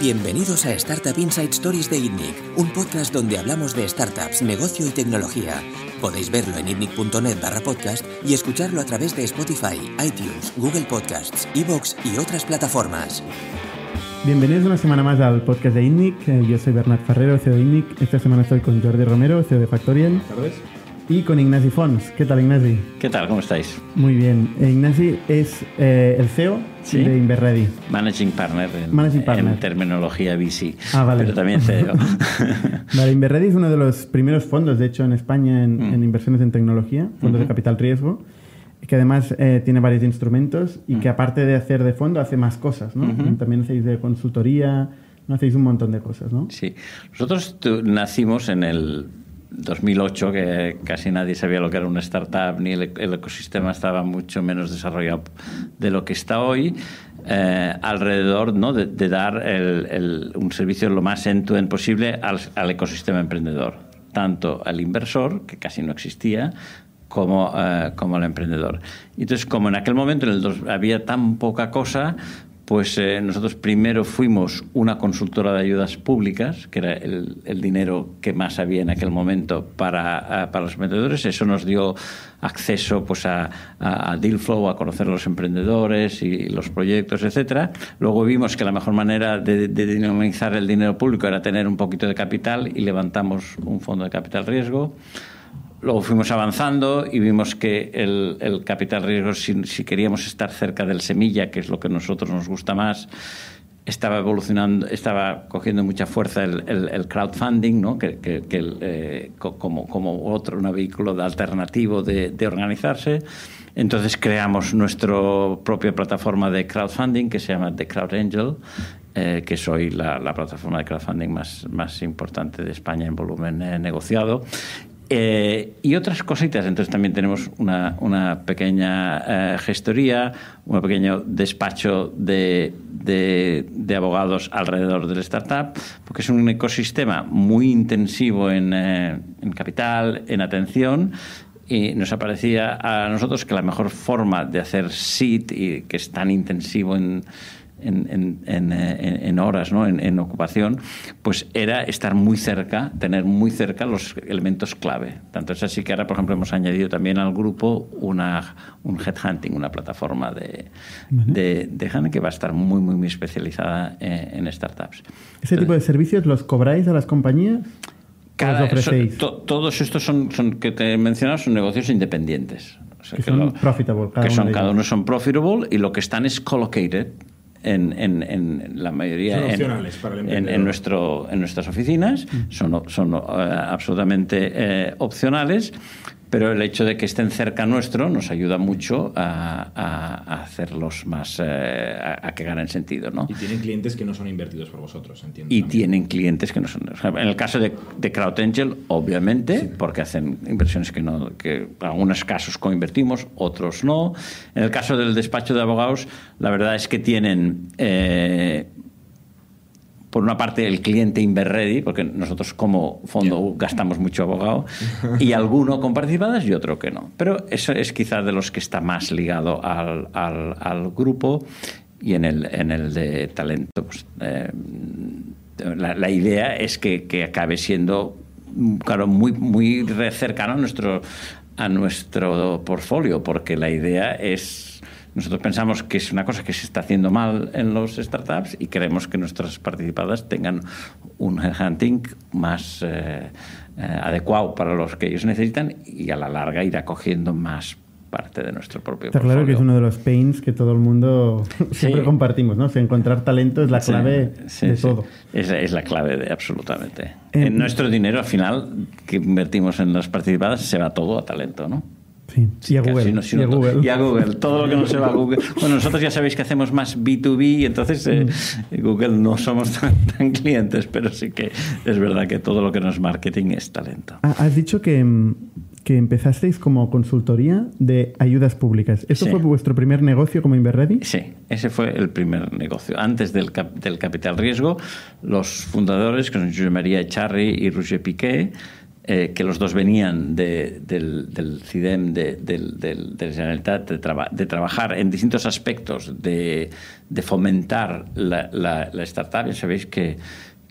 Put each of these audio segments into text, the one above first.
Bienvenidos a Startup Inside Stories de ITNIC, un podcast donde hablamos de startups, negocio y tecnología. Podéis verlo en itnic.net barra podcast y escucharlo a través de Spotify, iTunes, Google Podcasts, Evox y otras plataformas. Bienvenidos una semana más al podcast de ITNIC. Eh, Yo soy Bernat Ferrero, CEO de ITNIC. Esta semana estoy con Jordi Romero, CEO de Factorial. tardes. Y con Ignasi Fons. ¿Qué tal, Ignasi? ¿Qué tal? ¿Cómo estáis? Muy bien. Eh, Ignasi es eh, el CEO Sí. de Inverready. Managing Partner en, Managing Partner. en terminología VC. Ah, vale. Pero también CEO. Vale, Inverready es uno de los primeros fondos, de hecho, en España en, Mm. en inversiones en tecnología, fondos de capital riesgo, que además eh, tiene varios instrumentos y Mm. que aparte de hacer de fondo, hace más cosas, ¿no? También hacéis de consultoría, hacéis un montón de cosas, ¿no? sí. Nosotros nacimos en el 2008, que casi nadie sabía lo que era una startup, ni el, el ecosistema estaba mucho menos desarrollado de lo que está hoy. eh, alrededor ¿no? de, dar el- un servicio lo más end-to-end posible al, al ecosistema emprendedor, tanto al inversor, que casi no existía, como, eh, como al emprendedor. Entonces, como en aquel momento en el dos- había tan poca cosa, pues eh, nosotros primero fuimos una consultora de ayudas públicas, que era el, dinero que más había en aquel momento para, eh, para los emprendedores. Eso nos dio acceso pues, a, a, a deal flow, a conocer a los emprendedores y los proyectos, etcétera. Luego vimos que la mejor manera de, de dinamizar el dinero público era tener un poquito de capital y levantamos un fondo de capital riesgo. Luego fuimos avanzando y vimos que el, el capital riesgo, si, queríamos estar cerca del semilla, que es lo que a nosotros nos gusta más, estaba evolucionando, estaba cogiendo mucha fuerza el, el- crowdfunding, ¿no? que, que- eh, co- como, como otro un vehículo de alternativo de, de organizarse. Entonces creamos nuestra propia plataforma de crowdfunding que se llama The Crowd Angel, eh, que soy la, la plataforma de crowdfunding más, más importante de España en volumen eh, negociado. Eh, y otras cositas. Entonces también tenemos una, pequeña eh, gestoría, un pequeño despacho de, abogados alrededor del startup, porque es un ecosistema muy intensivo en, eh, en capital, en atención. Y nos aparecía a nosotros que la mejor forma de hacer SIT, y que es tan intensivo en, en, en- en, eh, en- en horas, ¿no? en, en ocupación, pues era estar muy cerca, tener muy cerca los elementos clave. Tanto es así que ahora, por ejemplo, hemos añadido también al grupo una, un headhunting, una plataforma de, de, de hunting que va a estar muy, muy, muy especializada en, en startups. ¿Ese tipo de servicios los cobráis a las compañías? ¿O Cada- los ofrecéis? son- to- todos estos son, son que te he mencionado son negocios independientes. O sea, Que son profitable, cada que son, cada uno son profitable y lo que están es collocated en, en- en la mayoría Son en- opcionales para el en, nuestro, en nuestras oficinas, Mm. son, son eh, absolutamente eh, opcionales, pero el hecho de que estén cerca nuestro nos ayuda mucho a, a- a hacerlos más, eh, a, a que ganen sentido. ¿no? Y tienen clientes que no son invertidos por vosotros, entiendo. Y también. tienen clientes que no son. En el caso de, de Crowd Angel, obviamente, porque hacen inversiones que no, que en algunos casos coinvertimos, otros no. En el caso del despacho de abogados, la verdad es que tienen. eh, por una parte, el cliente Inverready, porque nosotros como fondo gastamos mucho abogado, y alguno con participadas y otro que no. Pero eso es quizá de los que está más ligado al, al- al grupo y en el, en el de talento. pues, eh, la, la idea es que, que acabe siendo, claro, muy, muy cercano a nuestro, a nuestro portfolio, porque la idea es nosotros pensamos que es una cosa que se está haciendo mal en los startups y queremos que nuestras participadas tengan un headhunting más eh, eh, adecuado para los que ellos necesitan y a la larga ir acogiendo más parte de nuestro propio Está claro que es uno de los pains que todo el mundo siempre Sí. compartimos, ¿no? O sea, encontrar talento es la clave sí, de todo. Es, es la clave de absolutamente. Eh, en nuestro dinero, al final, que invertimos en las participadas, se va todo a talento, ¿no? Sí, y a Google. no, y a Google. y a Google. Todo lo que no se va a Google. Bueno, nosotros ya sabéis que hacemos más B2B, entonces eh, Mm. Google no somos tan, tan clientes, pero sí que es verdad que todo lo que no es marketing es talento. Ah, Has dicho que, mm, que empezasteis como consultoría de ayudas públicas. ¿Esto Sí. fue vuestro primer negocio como Inverready? Sí, ese fue el primer negocio. Antes del, cap- del capital riesgo, los fundadores, que son José María Echarri y Roger Piqué, eh, que los dos venían de, del, del, CIDEM, de, del, del, de Generalitat, de, traba, de, trabajar en distintos aspectos, de, fomentar la, la, la startup. Ya sabéis que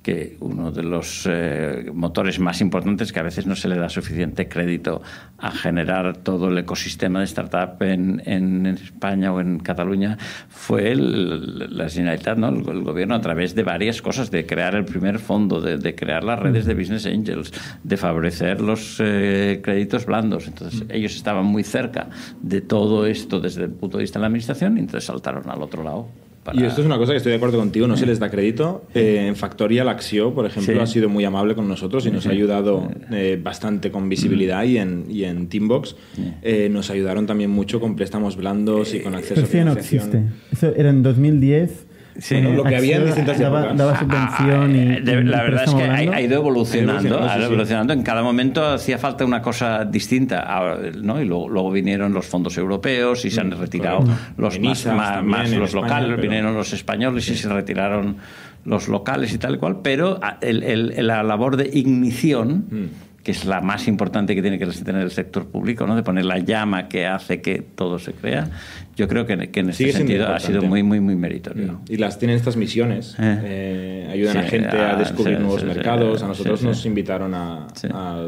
que uno de los eh, motores más importantes que a veces no se le da suficiente crédito a generar todo el ecosistema de startup en, en España o en Cataluña fue el, la Generalitat, ¿no? El, el, gobierno a través de varias cosas, de crear el primer fondo, de, de crear las redes de Business Angels, de favorecer los eh, créditos blandos. Entonces ellos estaban muy cerca de todo esto desde el punto de vista de la administración y entonces saltaron al otro lado. Para... Y esto es una cosa que estoy de acuerdo contigo, no se les da crédito. Eh, en Factorial Acción, por ejemplo, sí. ha sido muy amable con nosotros y nos ha ayudado eh, bastante con visibilidad y en, y en Teambox eh, nos ayudaron también mucho con préstamos blandos y con acceso a financiación. No existe. Eso era en 2010 Sí, bueno, lo que había en distintas daba, épocas. daba subvención y, Ah, de, y la verdad es que ha, ha, ido evolucionando, Ha ido evolucionando, sí, sí. En cada momento hacía falta una cosa distinta, ah, ¿no? Y luego, luego vinieron los fondos europeos y se han retirado correcto. los En más, más, más los España, locales, pero- vinieron los españoles y se retiraron los locales y tal y cual, pero ah, el- el- la labor de ignición Mm. Que es la más importante que tiene que tener el sector público, ¿no? de poner la llama que hace que todo se crea, yo creo que, que en siendo sentido ha sido muy, muy, muy meritorio. Y las tienen estas misiones, Eh. eh, ayudan Sí, a gente a ah, descubrir sí, nuevos sí, mercados. sí, a nosotros sí, nos sí. invitaron a,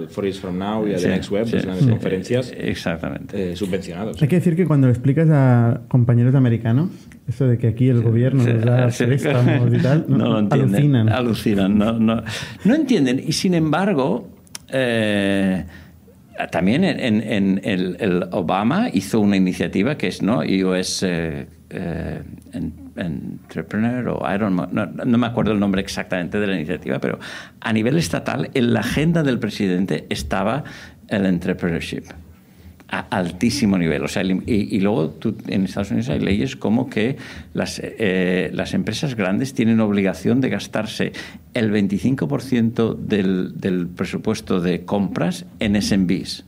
For Years From Now y a Sí, The Next Web, sí, las grandes sí. conferencias, Exactamente. eh, subvencionados. Hay que decir que cuando lo explicas a compañeros americanos, eso de que aquí el gobierno Sí, nos da sí. préstamos y tal, no, No lo entienden. alucinan. Alucinan, no, no, no entienden. Y sin embargo, eh, también en, en- en el, Obama hizo una iniciativa que es ¿no? US eh, eh, en- Entrepreneur o I don't know, no, no me acuerdo el nombre exactamente de la iniciativa, pero a nivel estatal en la agenda del presidente estaba el entrepreneurship a altísimo nivel. O sea, y, y luego tú, en Estados Unidos hay leyes como que las, eh, las empresas grandes tienen obligación de gastarse el 25% del, del presupuesto de compras en SMBs.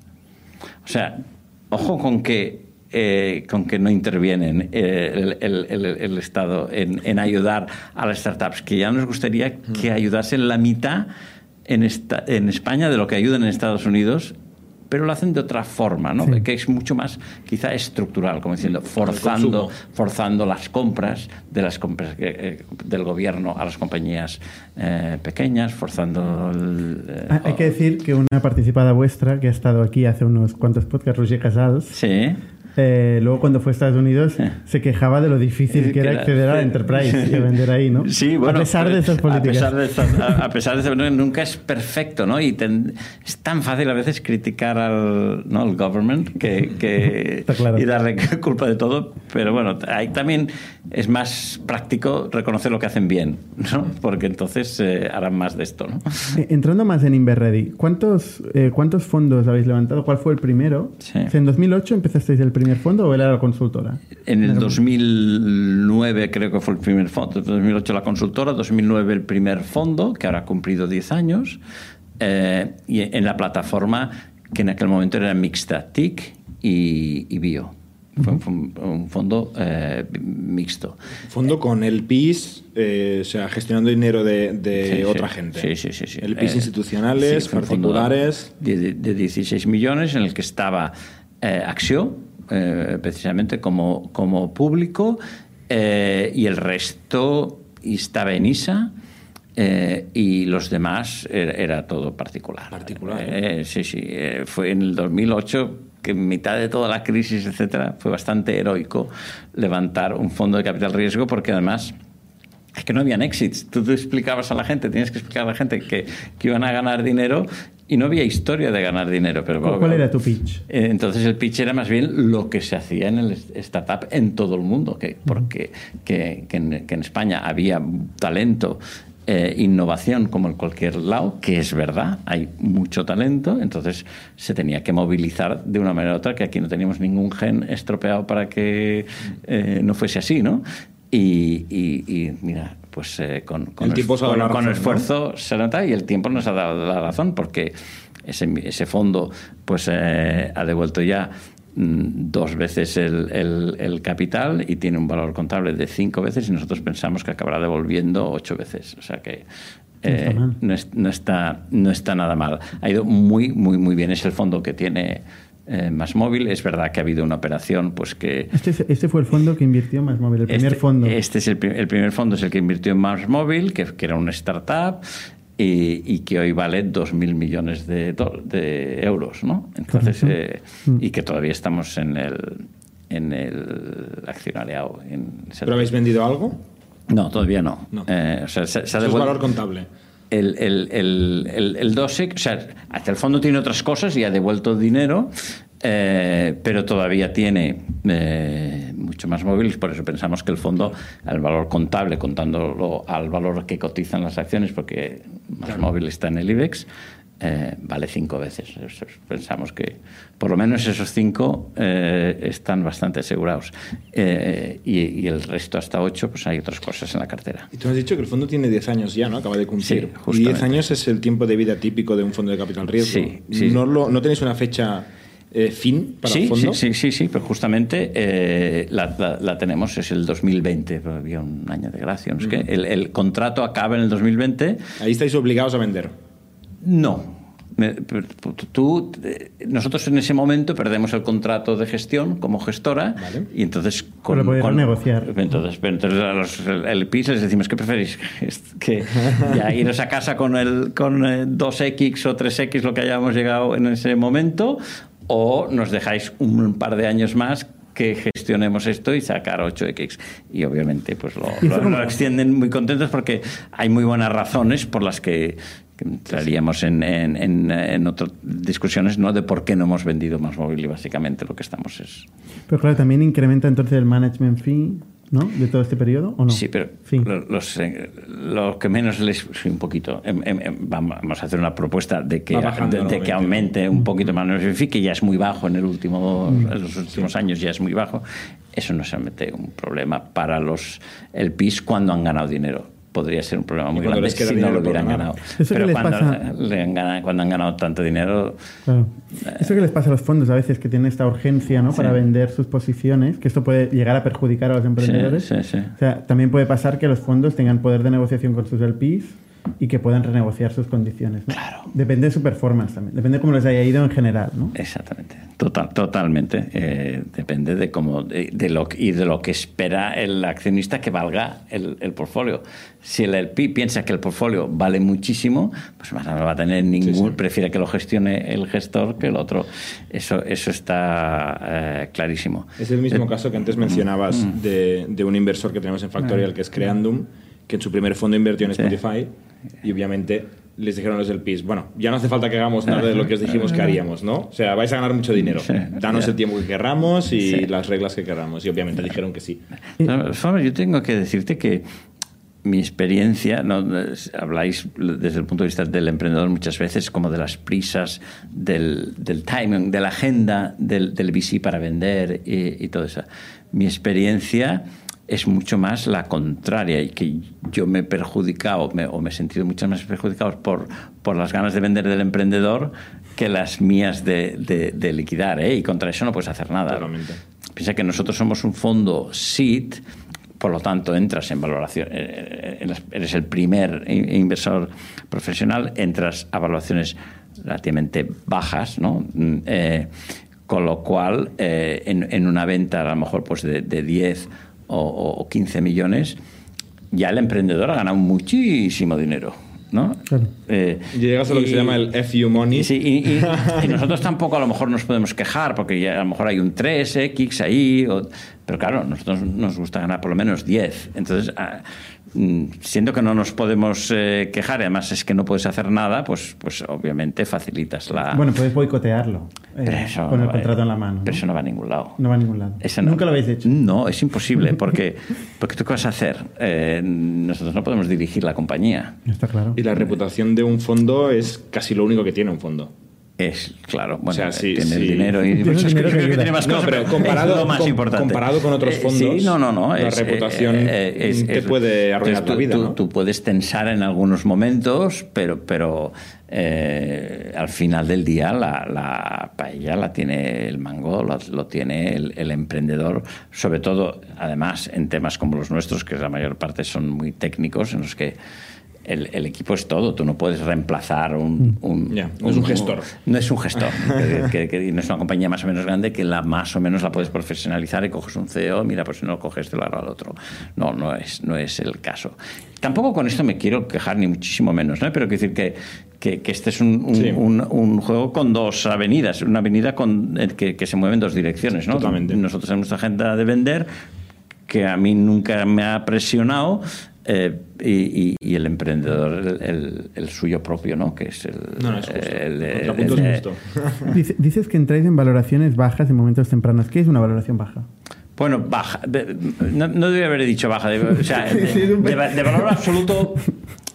O sea, ojo con que eh, con que no intervienen eh, el, el- el- el Estado en, en ayudar a las startups, que ya nos gustaría que ayudasen la mitad en, esta- en España de lo que ayudan en Estados Unidos, pero lo hacen de otra forma, ¿no? Sí. que es mucho más quizá estructural, como diciendo, forzando, forzando las compras de las compras eh, eh, del gobierno a las compañías eh, pequeñas, forzando el, eh, Ah, Hay que decir que una participada vuestra que ha estado aquí hace unos cuantos podcasts, Roger Casals, Sí. Eh, luego cuando fue a Estados Unidos se quejaba de lo difícil que era acceder a la Enterprise y vender ahí, ¿no? Sí, bueno, a pesar de esas políticas. A pesar de, estas- a- a pesar de nunca es perfecto, ¿no? Y ten- es tan fácil a veces criticar al, ¿no? al government que, que- claro. y darle culpa de todo, pero bueno, ahí también es más práctico reconocer lo que hacen bien, ¿no? Porque entonces eh, harán más de esto, ¿no? Eh, Entrando más en Inverready, ¿cuántos, eh, ¿cuántos fondos habéis levantado? ¿Cuál fue el primero? Sí. O sea, ¿En 2008 empezasteis el primer fondo o era la consultora? En el 2009 creo que fue el primer fondo, 2008 la consultora, 2009 el primer fondo, que ahora ha cumplido 10 años, eh, y en la plataforma que en aquel momento era mixta, TIC y, y Bio. Fue, fue un, un fondo eh, mixto. Fondo con el PIS, eh, o sea, gestionando dinero de, de Sí, sí. otra gente. Sí, sí, sí. sí. El PIS Eh, institucionales, sí, particulares. De, de- de 16 millones en el que estaba eh, Acción, eh, precisamente como, como público, eh, y el resto estaba en ISA. eh, y los demás era, era todo particular. Particular, Eh, sí, sí. fue en el 2008 que en mitad de toda la crisis, etcétera, fue bastante heroico levantar un fondo de capital riesgo porque además es que no habían exits. Tú te explicabas a la gente, tienes que explicar a la gente que, que iban a ganar dinero y no había historia de ganar dinero. Pero, ¿Cuál, era tu pitch? Eh, Entonces el pitch era más bien lo que se hacía en el startup en todo el mundo, que, porque que, que en, que en España había talento, eh, innovación como en cualquier lado, que es verdad, hay mucho talento, entonces se tenía que movilizar de una manera u otra, que aquí no teníamos ningún gen estropeado para que eh, no fuese así, ¿no? Y, y- y, mira, pues eh, con, con, El con- ¿no? esfuerzo se nota y el tiempo nos ha dado la razón porque ese, ese fondo pues eh, ha devuelto ya mm, dos veces el, el- el capital y tiene un valor contable de cinco veces y nosotros pensamos que acabará devolviendo ocho veces. O sea que eh, no, está, no, está, nada mal. Ha ido muy, muy, muy bien. Es el fondo que tiene eh, Más Móvil. Es verdad que ha habido una operación pues que... Este, este fue el fondo que invirtió Más Móvil, el primer este, fondo. Este es el, el, primer fondo, es el que invirtió en Más Móvil, que, que era una startup. Y, y, que hoy vale 2.000 millones de, de, euros, ¿no? Entonces, eh, mm. y que todavía estamos en el, en el accionariado. En ¿Pero habéis vendido algo? No, todavía no. no. Eh, o sea, se, se ha devuelto... es valor contable. El, el, el, el, DOSEC, o sea, hasta el fondo tiene otras cosas y ha devuelto dinero, eh, pero todavía tiene eh, mucho más móviles, por eso pensamos que el fondo, al valor contable, contándolo al valor que cotizan las acciones, porque más móvil está en el IBEX, eh, vale cinco veces. Pensamos que por lo menos esos cinco eh, están bastante asegurados. Eh, y, y, el resto hasta ocho, pues hay otras cosas en la cartera. Y tú has dicho que el fondo tiene 10 años ya, ¿no? Acaba de cumplir. Sí, y 10 años es el tiempo de vida típico de un fondo de capital riesgo. Sí, sí. ¿No, lo, ¿No tenéis una fecha eh, fin para sí, el fondo? Sí, sí, sí, pero justamente eh, la, la, la, tenemos, es el 2020, había un año de gracia. ¿no? Es que el, el, contrato acaba en el 2020. Ahí estáis obligados a vender. No. Tú, nosotros en ese momento perdemos el contrato de gestión como gestora vale. y entonces con, con, negociar. Entonces, entonces a los, PIS les decimos ¿qué preferís? Que ya iros a casa con el con 2X o 3X lo que hayamos llegado en ese momento o nos dejáis un par de años más que gestionemos esto y sacar 8X. Y obviamente pues lo, lo, lo, extienden muy contentos porque hay muy buenas razones por las que, que entraríamos en, en, en, en, otras discusiones ¿no? de por qué no hemos vendido más móvil y básicamente lo que estamos es... Pero claro, también incrementa entonces el management fee ¿no? ¿De todo este periodo o no? Sí, pero sí. Los, eh, lo que menos les... Sí, un poquito. Eh, eh, vamos a hacer una propuesta de que, de, de que aumente un poquito más el FI, que ya es muy bajo en, el último, mm. en los últimos sí. años, ya es muy bajo. Eso no se mete un problema para los el PIS cuando han ganado dinero podría ser un problema muy grande si no lo hubieran ganado. ¿Eso Pero les cuando, pasa? le han ganado, cuando han ganado tanto dinero... Claro. Eso que les pasa a los fondos a veces, que tienen esta urgencia ¿no? Sí. para vender sus posiciones, que esto puede llegar a perjudicar a los emprendedores. Sí, sí, o sea, también puede pasar que los fondos tengan poder de negociación con sus LPs y que puedan renegociar sus condiciones. ¿no? Claro. Depende de su performance también, depende de cómo les haya ido en general. ¿no? Exactamente, Total, totalmente. Eh, depende de cómo de, de, lo y de lo que espera el accionista que valga el, el, portfolio. Si el LP piensa que el portfolio vale muchísimo, pues más no va a tener ningún, sí, sí. prefiere que lo gestione el gestor que el otro. Eso, eso está eh, clarísimo. Es el mismo eh, caso que antes mencionabas mm, de, de, un inversor que tenemos en Factorial, que es Creandum, que en su primer fondo invirtió en Spotify. Sí y obviamente les dijeron los del PIS, bueno, ya no hace falta que hagamos nada de lo que os dijimos que haríamos, ¿no? O sea, vais a ganar mucho dinero. Danos el tiempo que querramos y sí. las reglas que querramos. Y obviamente dijeron que sí. No, yo tengo que decirte que mi experiencia, ¿no? habláis desde el punto de vista del emprendedor muchas veces como de las prisas, del, del timing, de la agenda del, del VC para vender y, y todo eso. Mi experiencia es mucho más la contraria y que yo me he perjudicado me, o me he sentido mucho más perjudicado por, por las ganas de vender del emprendedor que las mías de, de, de liquidar ¿eh? y contra eso no puedes hacer nada. Totalmente. Piensa que nosotros somos un fondo SIT, por lo tanto entras en valoración, eh, eres el primer inversor profesional, entras a valoraciones relativamente bajas, ¿no? Eh, con lo cual, eh, en, en, una venta a lo mejor pues de, de 10 o, o 15 millones, ya el emprendedor ha ganado muchísimo dinero. ¿no? Claro. Eh, llegas a lo y, que se llama el FU Money. Sí, y, y, y, nosotros tampoco a lo mejor nos podemos quejar porque ya a lo mejor hay un 3X ahí, o, pero claro, nosotros nos gusta ganar por lo menos 10. Entonces, Mm, siendo que no nos podemos eh, quejar, y además es que no puedes hacer nada, pues, pues obviamente facilitas la. Bueno, puedes boicotearlo eh, eso con el contrato en la mano. Pero ¿no? eso no va a ningún lado. No va a ningún lado. No, ¿Nunca lo habéis hecho? No, es imposible, porque, porque ¿tú qué vas a hacer? Eh, nosotros no podemos dirigir la compañía. Está claro. Y la reputación de un fondo es casi lo único que tiene un fondo. Es, claro, bueno, o sea, sí, tiene sí. el dinero y dinero cosas que que tiene más no, cosas, pero comparado, es lo más com, importante. comparado con otros fondos, eh, sí, no, no, no, la es, reputación eh, es, te puede arruinar tú, tu vida. Tú, ¿no? tú, puedes tensar en algunos momentos, pero, pero eh, al final del día la, la, paella la tiene el mango, lo, lo tiene el, el, emprendedor, sobre todo, además, en temas como los nuestros, que la mayor parte son muy técnicos, en los que el, el, equipo es todo. Tú no puedes reemplazar un. Mm. no un, es un gestor. no es un gestor. que, que, no es una compañía más o menos grande que la más o menos la puedes profesionalizar y coges un CEO, mira, pues si no lo coges, te lo agarro al otro. No, no es, no es el caso. Tampoco con esto me quiero quejar, ni muchísimo menos, ¿no? Pero quiero decir que, que, que este es un, sí. un, juego con dos avenidas, una avenida con, que, que se mueve en dos direcciones, ¿no? Totalmente. Nosotros en nuestra agenda de vender que a mí nunca me ha presionado eh, y, y, el emprendedor el, el, el, suyo propio, ¿no? Que es el. No, no es justo. El, el, punto es justo. Dices que entráis en valoraciones bajas en momentos tempranos. ¿Qué es una valoración baja? Bueno, baja. No, no debería haber dicho baja. De, o sea, de, de, de valor absoluto.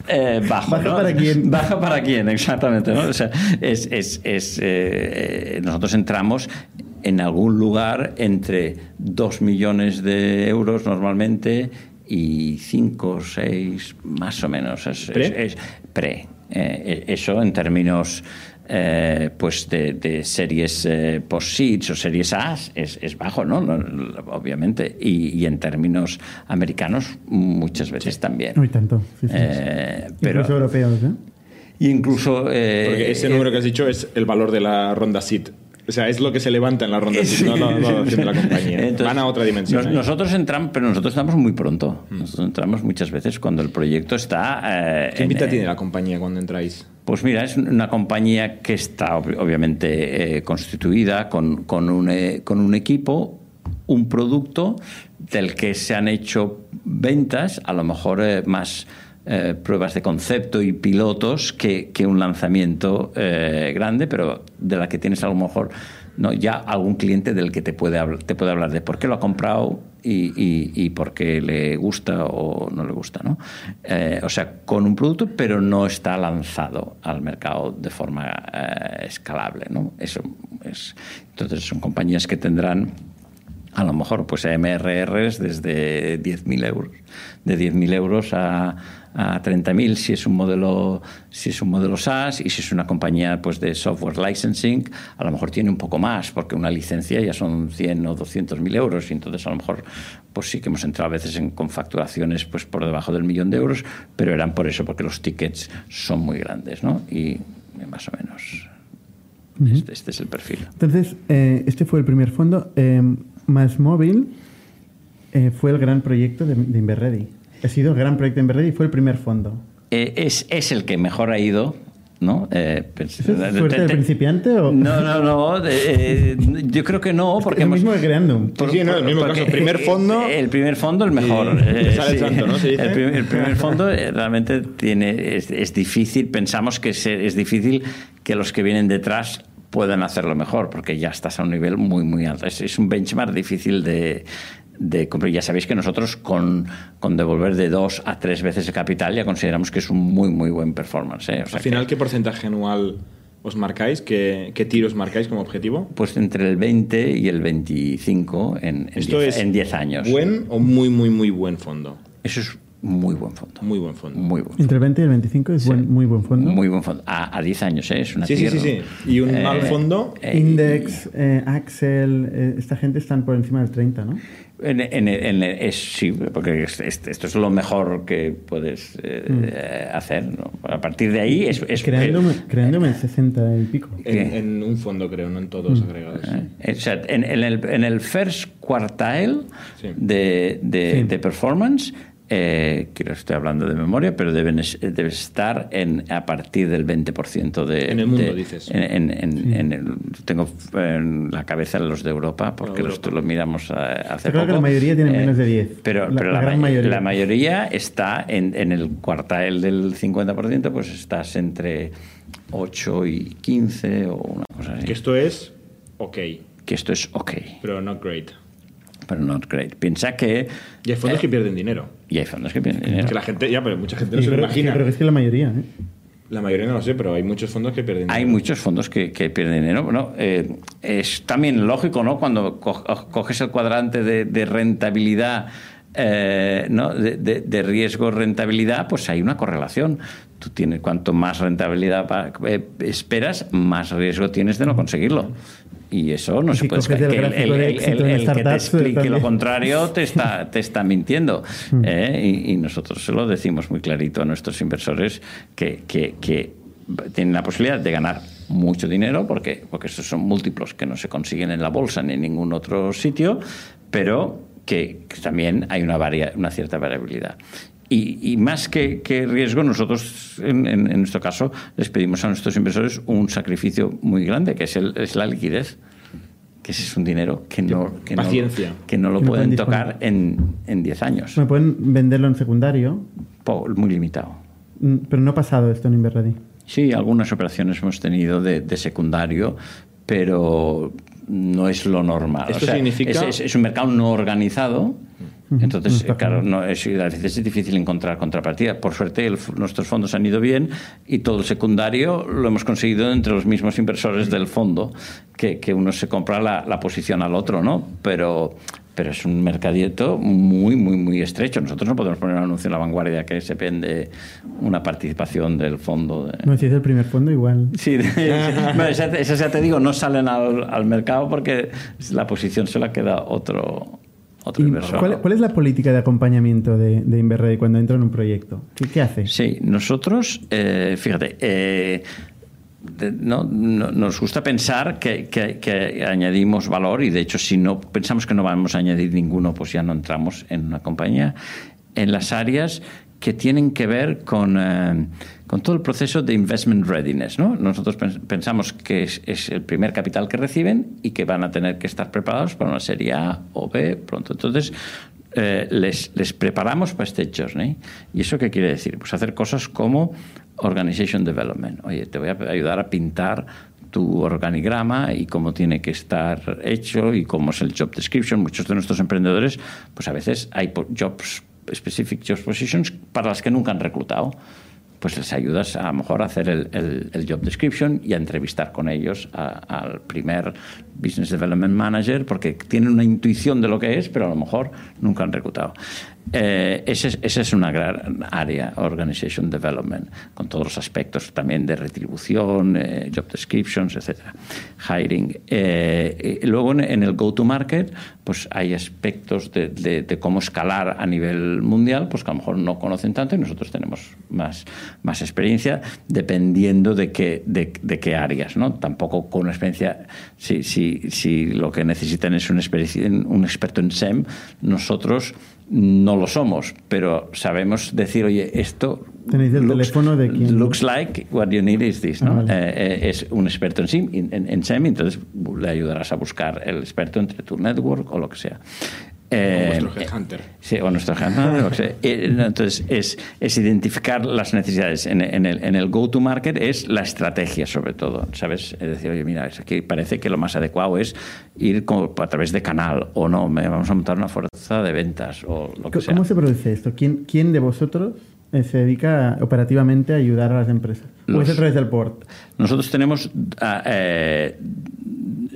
Eh, bajo, ¿Baja ¿no? para quién? Baja para quién, exactamente. ¿no? O sea, es, es, es eh, nosotros entramos en algún lugar entre 2 millones de euros normalmente y 5 o 6 más o menos. Es ¿Pre? Es, es pre. Eh, eso en términos eh, pues de, de series eh, post-seeds o series A es, es bajo, ¿no? Obviamente. Y, y, en términos americanos muchas veces sí. también. No hay tanto. Sí, sí. Eh, pero, Incluso europeos, ¿eh? Y incluso... eh, Porque ese número que has dicho es el valor de la ronda SIT. O sea, es lo que se levanta en la ronda Sí. No la valoración de la compañía. Entonces, Van a otra dimensión. nos- nosotros entramos, pero nosotros entramos muy pronto. Mm. Nosotros entramos muchas veces cuando el proyecto está... eh, ¿Qué en- pinta tiene la compañía cuando entráis? Pues mira, es una compañía que está ob- obviamente eh, constituida con, con, un, eh, con un equipo, un producto del que se han hecho ventas, a lo mejor eh, más eh, pruebas de concepto y pilotos que, que un lanzamiento eh, grande, pero de la que tienes a lo mejor no ya algún cliente del que te puede, habl- te puede hablar de por qué lo ha comprado y, y, y por qué le gusta o no le gusta. ¿no? Eh, o sea, con un producto, pero no está lanzado al mercado de forma escalable. ¿no? Eso es, entonces son compañías que tendrán a lo mejor pues MRRs desde 10.000 euros, de 10.000 euros a, a 30.000 si es un modelo si es un modelo SaaS y si es una compañía pues de software licensing a lo mejor tiene un poco más porque una licencia ya son 100 o 200.000 euros y entonces a lo mejor pues sí que hemos entrado a veces en, con facturaciones pues por debajo del millón de euros pero eran por eso porque los tickets son muy grandes ¿no? y más o menos este, este es el perfil Entonces, eh, este fue el primer fondo. Eh, Más Móvil eh, fue el gran proyecto de, de Inverready. Ha sido el gran proyecto de Inverready y fue el primer fondo. Eh, es, es el que mejor ha ido, ¿no? Eh, pues, ¿Eso es te- suerte te- del principiante o...? No, no, no. eh, yo creo que no, porque el hemos- mismo que Creandum. Sí, sí, no, el mismo caso. Primer fondo- eh, El primer fondo, el mejor. Y eh, sale el santo, ¿no? Se dice. El, primer, el primer fondo eh, realmente tiene, es, es difícil, pensamos que se- es difícil que los que vienen detrás puedan hacerlo mejor, porque ya estás a un nivel muy, muy alto. Es, es un benchmark difícil de, de. Ya sabéis que nosotros con, con devolver de dos a tres veces el capital ya consideramos que es un muy, muy buen performance. ¿eh? O sea Al final, que- ¿qué porcentaje anual os marcáis? ¿Qué, qué tiros marcáis como objetivo? Pues entre el 20 y el 25 en, en, Esto 10, es en 10 años. ¿Buen o muy, muy, muy buen fondo? Eso es muy buen fondo. Muy buen fondo. Muy buen Entre el 20 y el 25 es Sí. buen- muy buen fondo. Muy buen fondo. A, a 10 años, ¿eh? Es una Sí, sí, sí, tier, sí. Y un eh, mal fondo. eh, Index, eh, Axel, eh, esta gente están por encima del 30, ¿no? En, en- en- es, sí, porque es- es- esto es lo mejor que puedes eh, eh, hacer. ¿no? A partir de ahí es. es Creándome, creándome el 60 y pico. En, un fondo, creo, no en todos agregados. Eh, o sea, en, en el, en el first quartile Sí. de, de, Sí. de performance, eh, que lo estoy hablando de memoria, pero deben, debe estar en, a partir del 20% de... En el mundo, de- dices. En, en- en- en el- tengo en la cabeza los de Europa, porque los, Europa. los miramos eh, hace creo poco. que la mayoría tienen menos de 10. Pero, La- pero la la, gran ma- mayoría. la mayoría está en, en el cuartel del 50%, pues estás entre 8 y 15 o una cosa así. Que esto es ok, Que esto es ok pero not great. Pero not great. Piensa que. Y hay fondos eh, que pierden dinero. Y hay fondos que pierden dinero. Que la gente, ya, pero mucha gente no se lo imagina. que es que la mayoría, ¿eh? La mayoría no lo sé, pero hay muchos fondos que pierden Hay dinero. muchos fondos que, que pierden dinero. Bueno, eh, es también lógico, ¿no? Cuando co- coges el cuadrante de, de rentabilidad eh, ¿no? de, de, de riesgo-rentabilidad, pues hay una correlación. Tú tienes, cuanto más rentabilidad eh, esperas, más riesgo tienes de no conseguirlo. Y eso no Y se si puede coges el que el, el- el- te startups, explique también. lo contrario te está, te está mintiendo. ¿eh? Y, y nosotros se lo decimos muy clarito a nuestros inversores que, que- que tienen la posibilidad de ganar mucho dinero, porque, porque estos son múltiplos que no se consiguen en la bolsa ni en ningún otro sitio, pero que, que también hay una, varia- una cierta variabilidad. Y, y más que, que riesgo, nosotros, en, en- en nuestro caso, les pedimos a nuestros inversores un sacrificio muy grande, que es, el- es la liquidez. Que ese es un dinero que no, que no- Paciencia. que no lo Que no pueden pueden tocar en, en 10 años. Me pueden venderlo en secundario, Po- Muy limitado. mm, pero no ha pasado esto en Inverready. Sí, algunas operaciones hemos tenido de, de secundario, pero no es lo normal. Esto significa- Es, es- es un mercado no organizado. Entonces, claro, claro. no, es, a veces es difícil encontrar contrapartida. Por suerte, el- nuestros fondos han ido bien y todo el secundario lo hemos conseguido entre los mismos inversores del fondo, que, que uno se compra la, la posición al otro, ¿no? Pero, pero es un mercadito muy, muy, muy estrecho. Nosotros no podemos poner un anuncio en la vanguardia que se vende una participación del fondo. de- No, si es el primer fondo, igual. Sí, esas, esas ya te digo, no salen al, al mercado porque la posición se la queda otro, otro ¿Y inversor. ¿Cuál, cuál es la política de acompañamiento de, de Inverready cuando entra en un proyecto? ¿Qué, qué hace? Sí, nosotros, eh, fíjate, eh, no, no- nos gusta pensar que, añadimos valor y de hecho si no pensamos que no vamos a añadir ninguno, pues ya no entramos en una compañía en las áreas que tienen que ver con, eh, con todo el proceso de investment readiness. ¿no? Nosotros pens- pensamos que es, es el primer capital que reciben y que van a tener que estar preparados para una serie A o B pronto. Entonces, eh, les, les preparamos para este journey. ¿Y eso qué quiere decir? Pues hacer cosas como organization development. Oye, te voy a ayudar a pintar tu organigrama y cómo tiene que estar hecho y cómo es el job description. Muchos de nuestros emprendedores, pues a veces hay jobs, specific job positions para las que nunca han reclutado pues les ayudas a, lo mejor a hacer el, el- el job description y a entrevistar con ellos a- al primer Business Development Manager porque tienen una intuición de lo que es, pero a lo mejor nunca han reclutado. Eh, esa es una gran área, Organization Development, con todos los aspectos también de retribución, eh, job descriptions, etcétera, hiring. Eh, luego en, el go-to-market, pues hay aspectos de, cómo escalar a nivel mundial, pues que a lo mejor no conocen tanto y nosotros tenemos más, más experiencia dependiendo de qué, de, qué áreas, ¿no? Tampoco con experiencia, si, si, si lo que necesitan es un, un experto en SEM, nosotros no lo somos, pero sabemos decir, oye, esto Tenéis el teléfono de quien- looks like what you need is this, ¿no? Ah, vale. Eh, eh, es un experto en SIM, en, en SEM, entonces le ayudarás a buscar el experto entre tu network o lo que sea. Eh, O headhunter. Sí, o nuestro headhunter. Eh, Entonces, es, es identificar las necesidades. En, en el, en el go-to-market es la estrategia, sobre todo. ¿Sabes? Es decir, oye, mira, es aquí parece que lo más adecuado es ir como a través de canal, o no, me- vamos a montar una fuerza de ventas, o lo que sea. ¿Cómo se produce esto? ¿Quién, quién de vosotros eh, se dedica operativamente a ayudar a las empresas? ¿O Los- es a través del board? Nosotros tenemos ah, eh,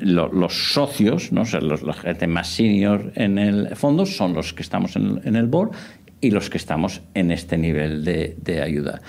lo- los socios, ¿no? Los, gente más senior en el fondo son los que estamos en, en el board y los que estamos en este nivel de, de ayuda.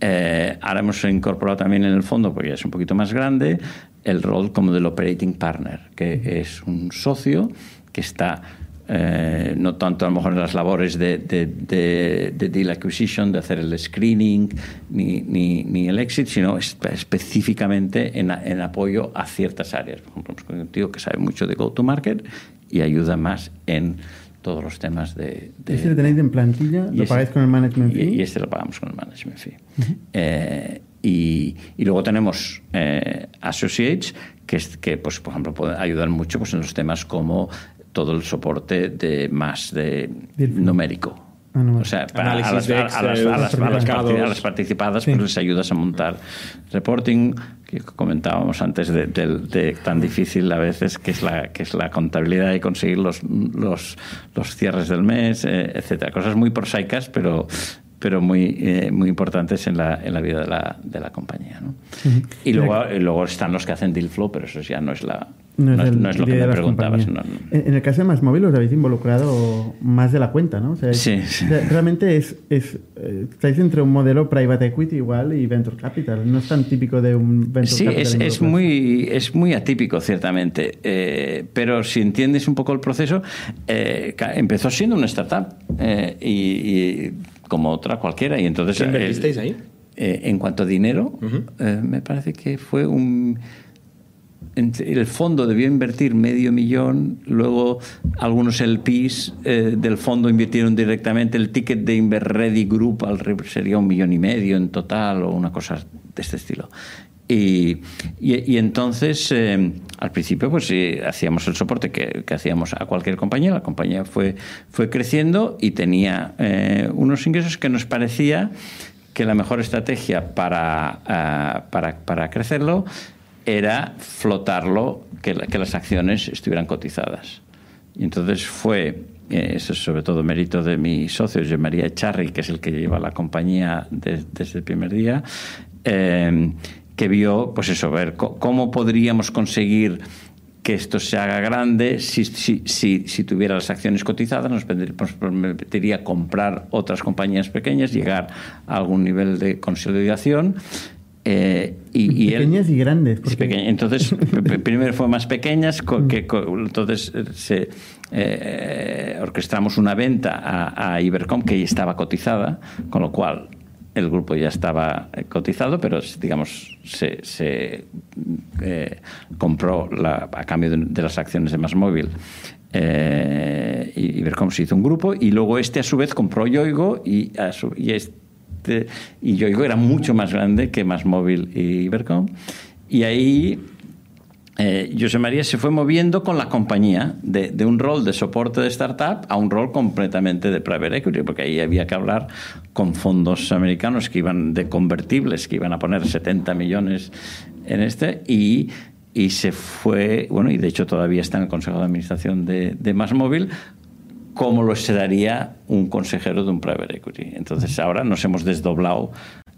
Eh, ahora hemos incorporado también en el fondo, porque ya es un poquito más grande, el rol como del operating partner, que es un socio que está eh, no tanto a lo mejor en las labores de, de, de- de deal acquisition, de hacer el screening ni, ni, ni el exit, sino espe- específicamente en, en apoyo a ciertas áreas. Por ejemplo, hemos con un tío que sabe mucho de go-to-market y ayuda más en todos los temas de... de- ¿Ese lo tenéis en plantilla? y ¿Lo ese- pagáis con el management y- fee? Y, este lo pagamos con el management fee. Eh, y, y luego tenemos eh, associates que, que pues, por ejemplo, pueden ayudar mucho pues, en los temas como todo el soporte de más de numérico. Ah. O sea, para- a las, de a- a las- Excel, a las- a las supermercados. parti- a las participadas Sí. pues les ayudas a montar reporting que comentábamos antes de, del- de tan difícil a veces que es la que es la contabilidad y conseguir los los, los cierres del mes eh, etcétera cosas muy prosaicas pero pero muy, eh, muy importantes en la, en la vida de la, de la compañía. ¿no? Y luego, luego están los que hacen deal flow, pero eso ya no es la, no, es, lo que me preguntabas. En el caso de Más Móvil os habéis involucrado más de la cuenta, ¿no? sí, Realmente es, es, eh, estáis entre un modelo private equity igual y venture capital. No es tan típico de un venture capital. Sí, es, muy, es muy atípico, ciertamente. Eh, pero si entiendes un poco el proceso, eh, empezó siendo una startup y, como otra cualquiera. Y entonces, ¿Qué invertisteis ahí? en cuanto a dinero, me parece que fue un el fondo debió invertir medio millón, luego algunos LPs eh, del fondo invirtieron directamente, el ticket de Inverready Group al sería un millón y medio en total o una cosa de este estilo. Y, y, entonces, eh, al principio, pues hacíamos el soporte que, hacíamos a cualquier compañía. La compañía fue, fue creciendo y tenía eh, unos ingresos que nos parecía que la mejor estrategia para, para, para crecerlo era flotarlo, que, las acciones estuvieran cotizadas. Y entonces fue, eh, eso es sobre todo mérito de mi socio, José María Echarri, que es el que lleva la compañía desde el primer día, eh, que vio, pues eso, ver cómo podríamos conseguir que esto se haga grande si, si, si, si tuviera las acciones cotizadas, nos permitiría comprar otras compañías pequeñas, llegar a algún nivel de consolidación eh, y, pequeñas y grandes. entonces, primero fue más pequeñas, que, entonces eh, se, eh, orquestamos una venta a, Ibercom que estaba cotizada, con lo cual el grupo ya estaba cotizado, pero digamos se, se compró a cambio de, las acciones de Más Móvil. Ibercom se hizo un grupo y luego este a su vez compró Yoigo y, este y Yoigo era mucho más grande que Más Móvil y Ibercom. Y ahí eh, José María se fue moviendo con la compañía de, un rol de soporte de startup a un rol completamente de private equity, porque ahí había que hablar con fondos americanos que iban de convertibles, que iban a poner 70 millones en este, y, y se fue, bueno, y de hecho todavía está en el Consejo de Administración de, de Más Móvil, como lo sería un consejero de un private equity. Entonces ahora nos hemos desdoblado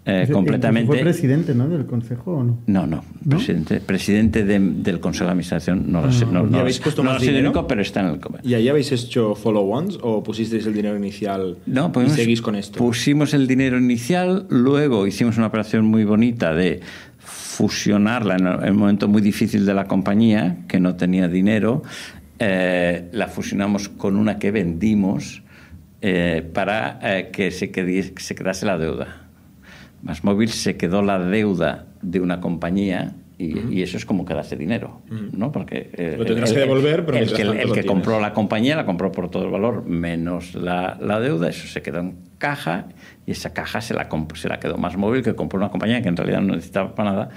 eh, completamente. ¿Fue presidente ¿no? del consejo o no? No, no. Presidente, presidente del consejo de administración no lo sé. No, no, habéis puesto más dinero? pero está en el ¿Y ahí habéis hecho follow-ons o pusisteis el dinero inicial no, y seguís con esto? Pusimos el dinero inicial, luego hicimos una operación muy bonita de fusionarla en un momento muy difícil de la compañía, que no tenía dinero, eh, la fusionamos con una que vendimos eh, para eh, que se, se quedase la deuda. Más móvil se quedó la deuda de una compañía y, eso es como quedarse dinero, ¿no? Porque lo tendrás que devolver, pero el que, el que compró la compañía la compró por todo el valor menos la, la, deuda, eso se quedó en caja y esa caja se la, se la quedó más móvil que compró una compañía que en realidad no necesitaba para nada,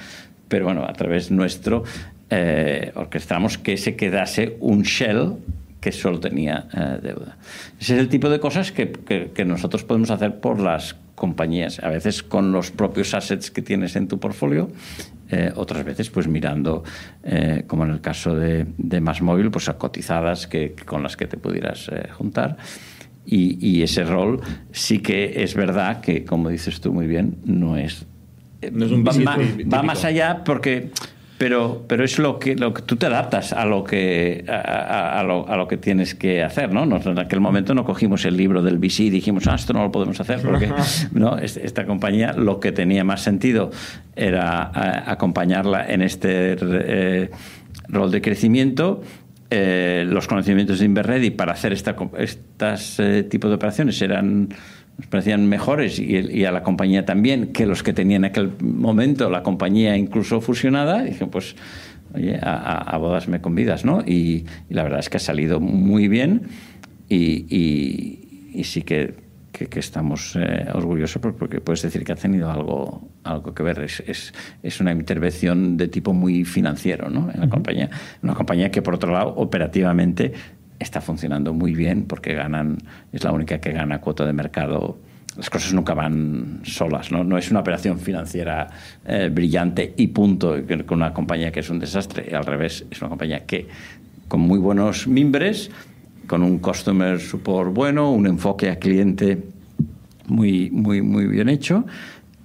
pero bueno, a través nuestro eh, orquestamos que se quedase un shell que solo tenía eh, deuda. Ese es el tipo de cosas que, que, nosotros podemos hacer por las compañías, a veces con los propios assets que tienes en tu portfolio, eh, otras veces pues mirando, eh, como en el caso de, de Más Móvil, pues a cotizadas que, con las que te pudieras juntar. Y, y, ese rol sí que es verdad que, como dices tú muy bien, no es... No es un va, va más allá porque pero, pero es lo que, lo que tú te adaptas a lo que, a, lo, a lo, que tienes que hacer, ¿no? en aquel momento no cogimos el libro del VC y dijimos, ah, esto no lo podemos hacer porque ¿no? esta compañía lo que tenía más sentido era eh, acompañarla en este eh, rol de crecimiento eh, los conocimientos de Inverready para hacer esta, estas tipo de operaciones eran nos parecían mejores y, a la compañía también que los que tenía en aquel momento la compañía incluso fusionada. dije, pues, oye, a, bodas me convidas, ¿no? Y, la verdad es que ha salido muy bien y, sí que, que, estamos eh, orgullosos porque puedes decir que ha tenido algo, algo que ver. Es, es, una intervención de tipo muy financiero, ¿no? En la compañía. Una compañía que, por otro lado, operativamente está funcionando muy bien porque ganan, es la única que gana cuota de mercado. Las cosas nunca van solas, no, no es una operación financiera eh, brillante y punto, con una compañía que es un desastre. Al revés, es una compañía que con muy buenos mimbres, con un customer support bueno, un enfoque a cliente muy, muy, muy bien hecho.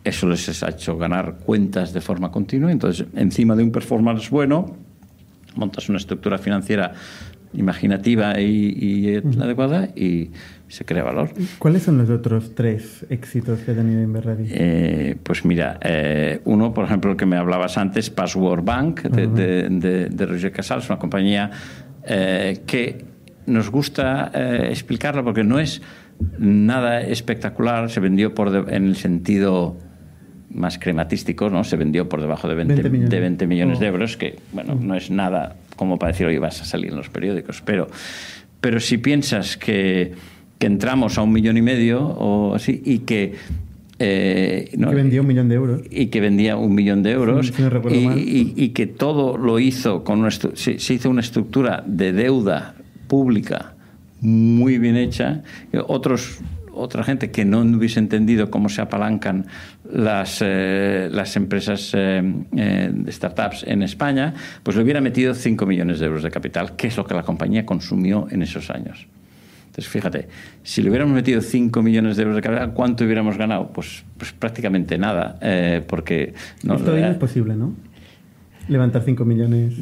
Eso les ha hecho ganar cuentas de forma continua. Entonces, encima de un performance bueno, montas una estructura financiera imaginativa y, adecuada y se crea valor. ¿Cuáles son los otros tres éxitos que ha tenido Inverready? Eh, pues mira, eh, uno, por ejemplo, el que me hablabas antes, Password Bank, de, de, Roger Casals, una compañía eh, que nos gusta explicarla porque no es nada espectacular, se vendió por en el sentido más crematístico, ¿no? Se vendió por debajo de 20, millones de, 20 millones de oh. euros, que, bueno, no es nada como para decir, hoy vas a salir en los periódicos, pero, pero si piensas que, que entramos a un millón y medio o así, y que eh, que vendía un millón de euros. Y que vendía un millón de euros. y, que todo lo hizo con una se, se, hizo una estructura de deuda pública muy bien hecha. Otros otra gente que no hubiese entendido cómo se apalancan las, eh, las empresas eh, eh, de startups en España, pues le hubiera metido 5 millones de euros de capital, que es lo que la compañía consumió en esos años. Entonces, fíjate, si le hubiéramos metido 5 millones de euros de capital, ¿cuánto hubiéramos ganado? Pues, pues prácticamente nada, porque... No, Esto es posible, ¿no? Levantar 5 millones.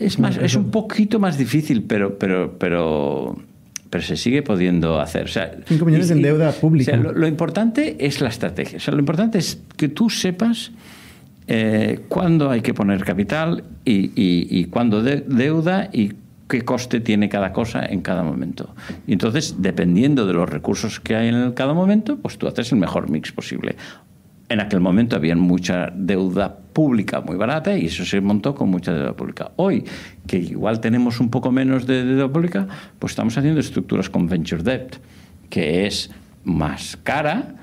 Es, más, es un poquito más difícil, pero, pero, pero pero se sigue pudiendo hacer. O sea, 5 millones en deuda pública. lo, importante es la estrategia. O sea, lo importante es que tú sepas eh, cuándo hay que poner capital y, y, cuándo deuda y qué coste tiene cada cosa en cada momento. Y entonces, dependiendo de los recursos que hay en cada momento, pues tú haces el mejor mix posible en aquel momento había mucha deuda pública muy barata y eso se montó con mucha deuda pública. Hoy, que igual tenemos un poco menos de deuda pública, pues estamos haciendo estructuras con venture debt, que es más cara,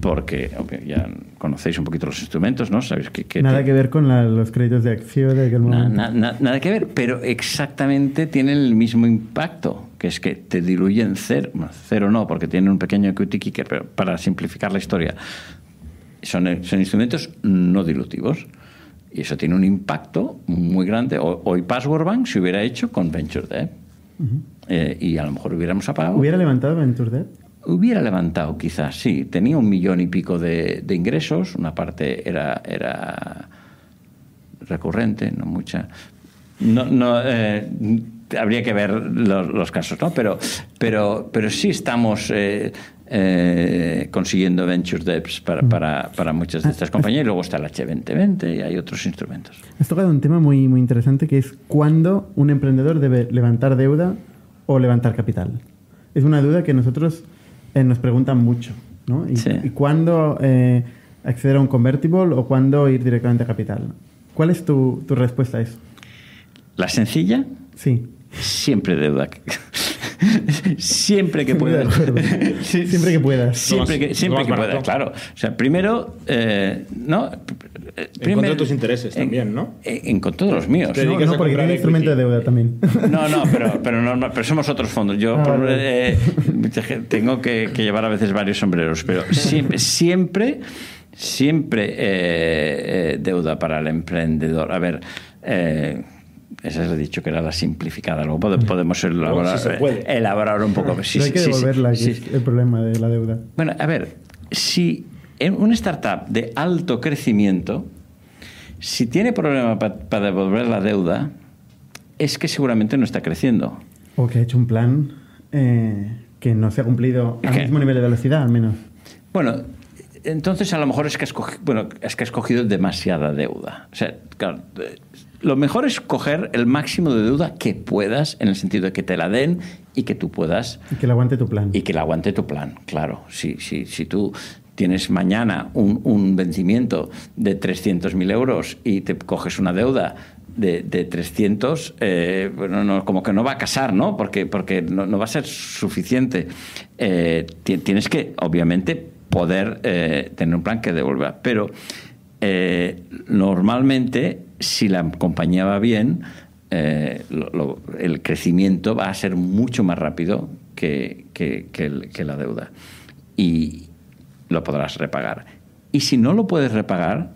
porque ya conocéis un poquito los instrumentos, ¿no? Sabéis que, nada que ver con los créditos de acción de aquel momento. nada que ver, pero exactamente tienen el mismo impacto, que es que te diluyen cero, cero no, porque tienen un pequeño equity kicker, pero para simplificar la historia, son, instrumentos no dilutivos. Y eso tiene un impacto muy grande. Hoy Password Bank se hubiera hecho con Venture Debt. Eh, y a lo mejor hubiéramos apagado. ¿Hubiera levantado Venture Debt? Hubiera levantado, quizás, sí. Tenía un millón y pico de, ingresos. Una parte era, era recurrente, no mucha. No, no, eh, habría que ver los, casos, ¿no? Pero, pero, pero sí estamos eh, eh, consiguiendo venture debts para, mm. para, para, muchas de estas compañías. Y luego está el H2020 y hay otros instrumentos. Has tocado un tema muy, muy interesante que es cuándo un emprendedor debe levantar deuda o levantar capital. Es una duda que nosotros eh, nos preguntan mucho. ¿no? Y, cuándo eh, acceder a un convertible o cuándo ir directamente a capital. ¿Cuál es tu, tu respuesta a eso? ¿La sencilla? Sí. Siempre deuda. Siempre que puedas. siempre que puedas. Siempre que, siempre que puedas, claro. O sea, primero, eh, ¿no? en contra de tus intereses también, ¿no? En, con todos los míos. No, no porque tiene instrumento de deuda también. No, no, pero, pero, no, pero somos otros fondos. Yo ah, eh, tengo que, llevar a veces varios sombreros, pero siempre, siempre, siempre eh, deuda para el emprendedor. A ver, esa es he dicho que era la simplificada. Luego podemos elaborar, elaborar un poco. Sí, hay que devolverla, que es el problema de la deuda. Bueno, a ver, si en una startup de alto crecimiento, si tiene problema para devolver la deuda, es que seguramente no está creciendo. O que ha hecho un plan eh, que no se ha cumplido al mismo nivel de velocidad, al menos. Bueno, entonces a lo mejor es que, escogido, bueno, es que ha escogido demasiada deuda. O sea, claro, lo mejor es coger el máximo de deuda que puedas, en el sentido de que te la den y que tú puedas... Y que la aguante tu plan. Y que la aguante tu plan, claro. Si, si, si tú tienes mañana un, un vencimiento de 300.000 euros y te coges una deuda de, de 300, eh, bueno, no, como que no va a casar, ¿no? Porque, porque no, no va a ser suficiente. Eh, tienes que, obviamente, poder eh, tener un plan que devolver. Pero normalmente si la compañía va bien, eh, el crecimiento va a ser mucho más rápido que, la deuda. Y lo podrás repagar. Y si no lo puedes repagar,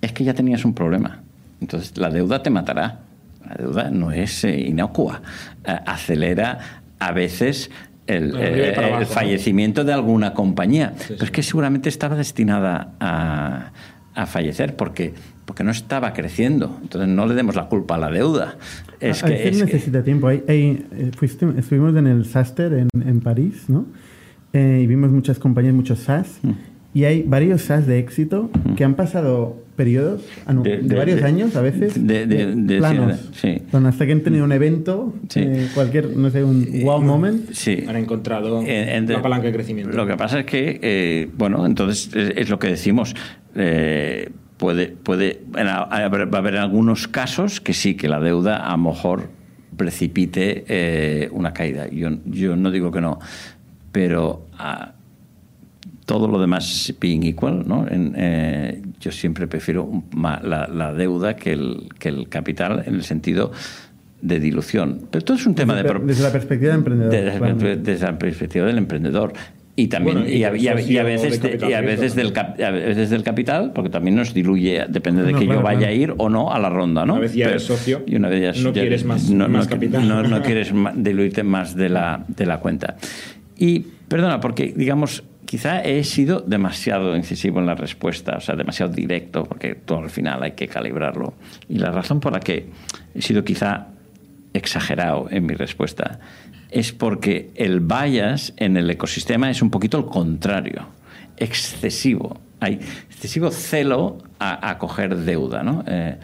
es que ya tenías un problema. Entonces la deuda te matará. La deuda no es eh, inocua. Eh, acelera a veces el, fallecimiento de alguna compañía. Pero es que seguramente estaba destinada a, a, fallecer porque, porque no estaba creciendo. Entonces no le demos la culpa a la deuda. Es a, que, necesita tiempo. Eh, estuvimos en el Saster en, en París, ¿no? Eh, y vimos muchas compañías, muchos SaaS. Mm. Y hay varios SaaS de éxito mm. que han pasado periodos de, varios años a veces de, planos sí. hasta que han tenido un evento eh, cualquier no sé un wow moment sí. han encontrado eh, la palanca de crecimiento lo que pasa es que eh, bueno entonces es, lo que decimos puede puede va a haber algunos casos que sí que la deuda a lo mejor precipite una caída yo yo no digo que no pero a, todo lo demás being equal, ¿no? Eh, yo siempre prefiero la, deuda que el, que el capital en el sentido de dilución. Pero todo es un tema de... Desde la perspectiva del emprendedor. Desde, la perspectiva del emprendedor. Y también y, a, veces y, a, veces del a veces del capital porque también nos diluye depende de que yo vaya a ir o no a la ronda no una vez ya eres socio y una vez ya, no quieres más, no, más capital. no, no quieres diluirte más de la de la cuenta. Y perdona porque digamos quizá he sido demasiado incisivo en la respuesta, o sea, demasiado directo, porque todo al final hay que calibrarlo. Y la razón por la que he sido quizá exagerado en mi respuesta es porque el bias en el ecosistema es un poquito el contrario, excesivo. Hay excesivo celo a, coger deuda. ¿no? Eh,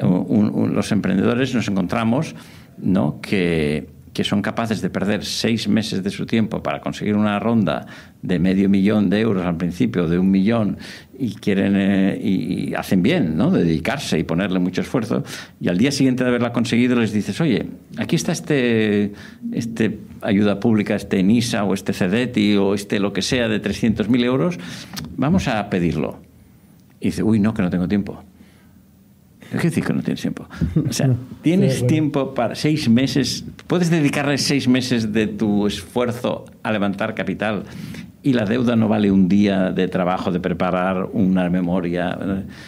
los emprendedores nos encontramos ¿no? que que son capaces de perder seis meses de su tiempo para conseguir una ronda de medio millón de euros al principio, de un millón, y quieren eh, y, hacen bien, ¿no? dedicarse y ponerle mucho esfuerzo, y al día siguiente de haberla conseguido les dices, oye, aquí está este, este ayuda pública, este NISA o este CEDETI o este lo que sea de 300.000 euros, vamos a pedirlo. Y dice, uy, no, que no tengo tiempo. ¿Qué decir que no tienes tiempo? O sea, tienes tiempo para seis meses, puedes dedicarle seis meses de tu esfuerzo a levantar capital y la deuda no vale un día de trabajo de preparar una memoria.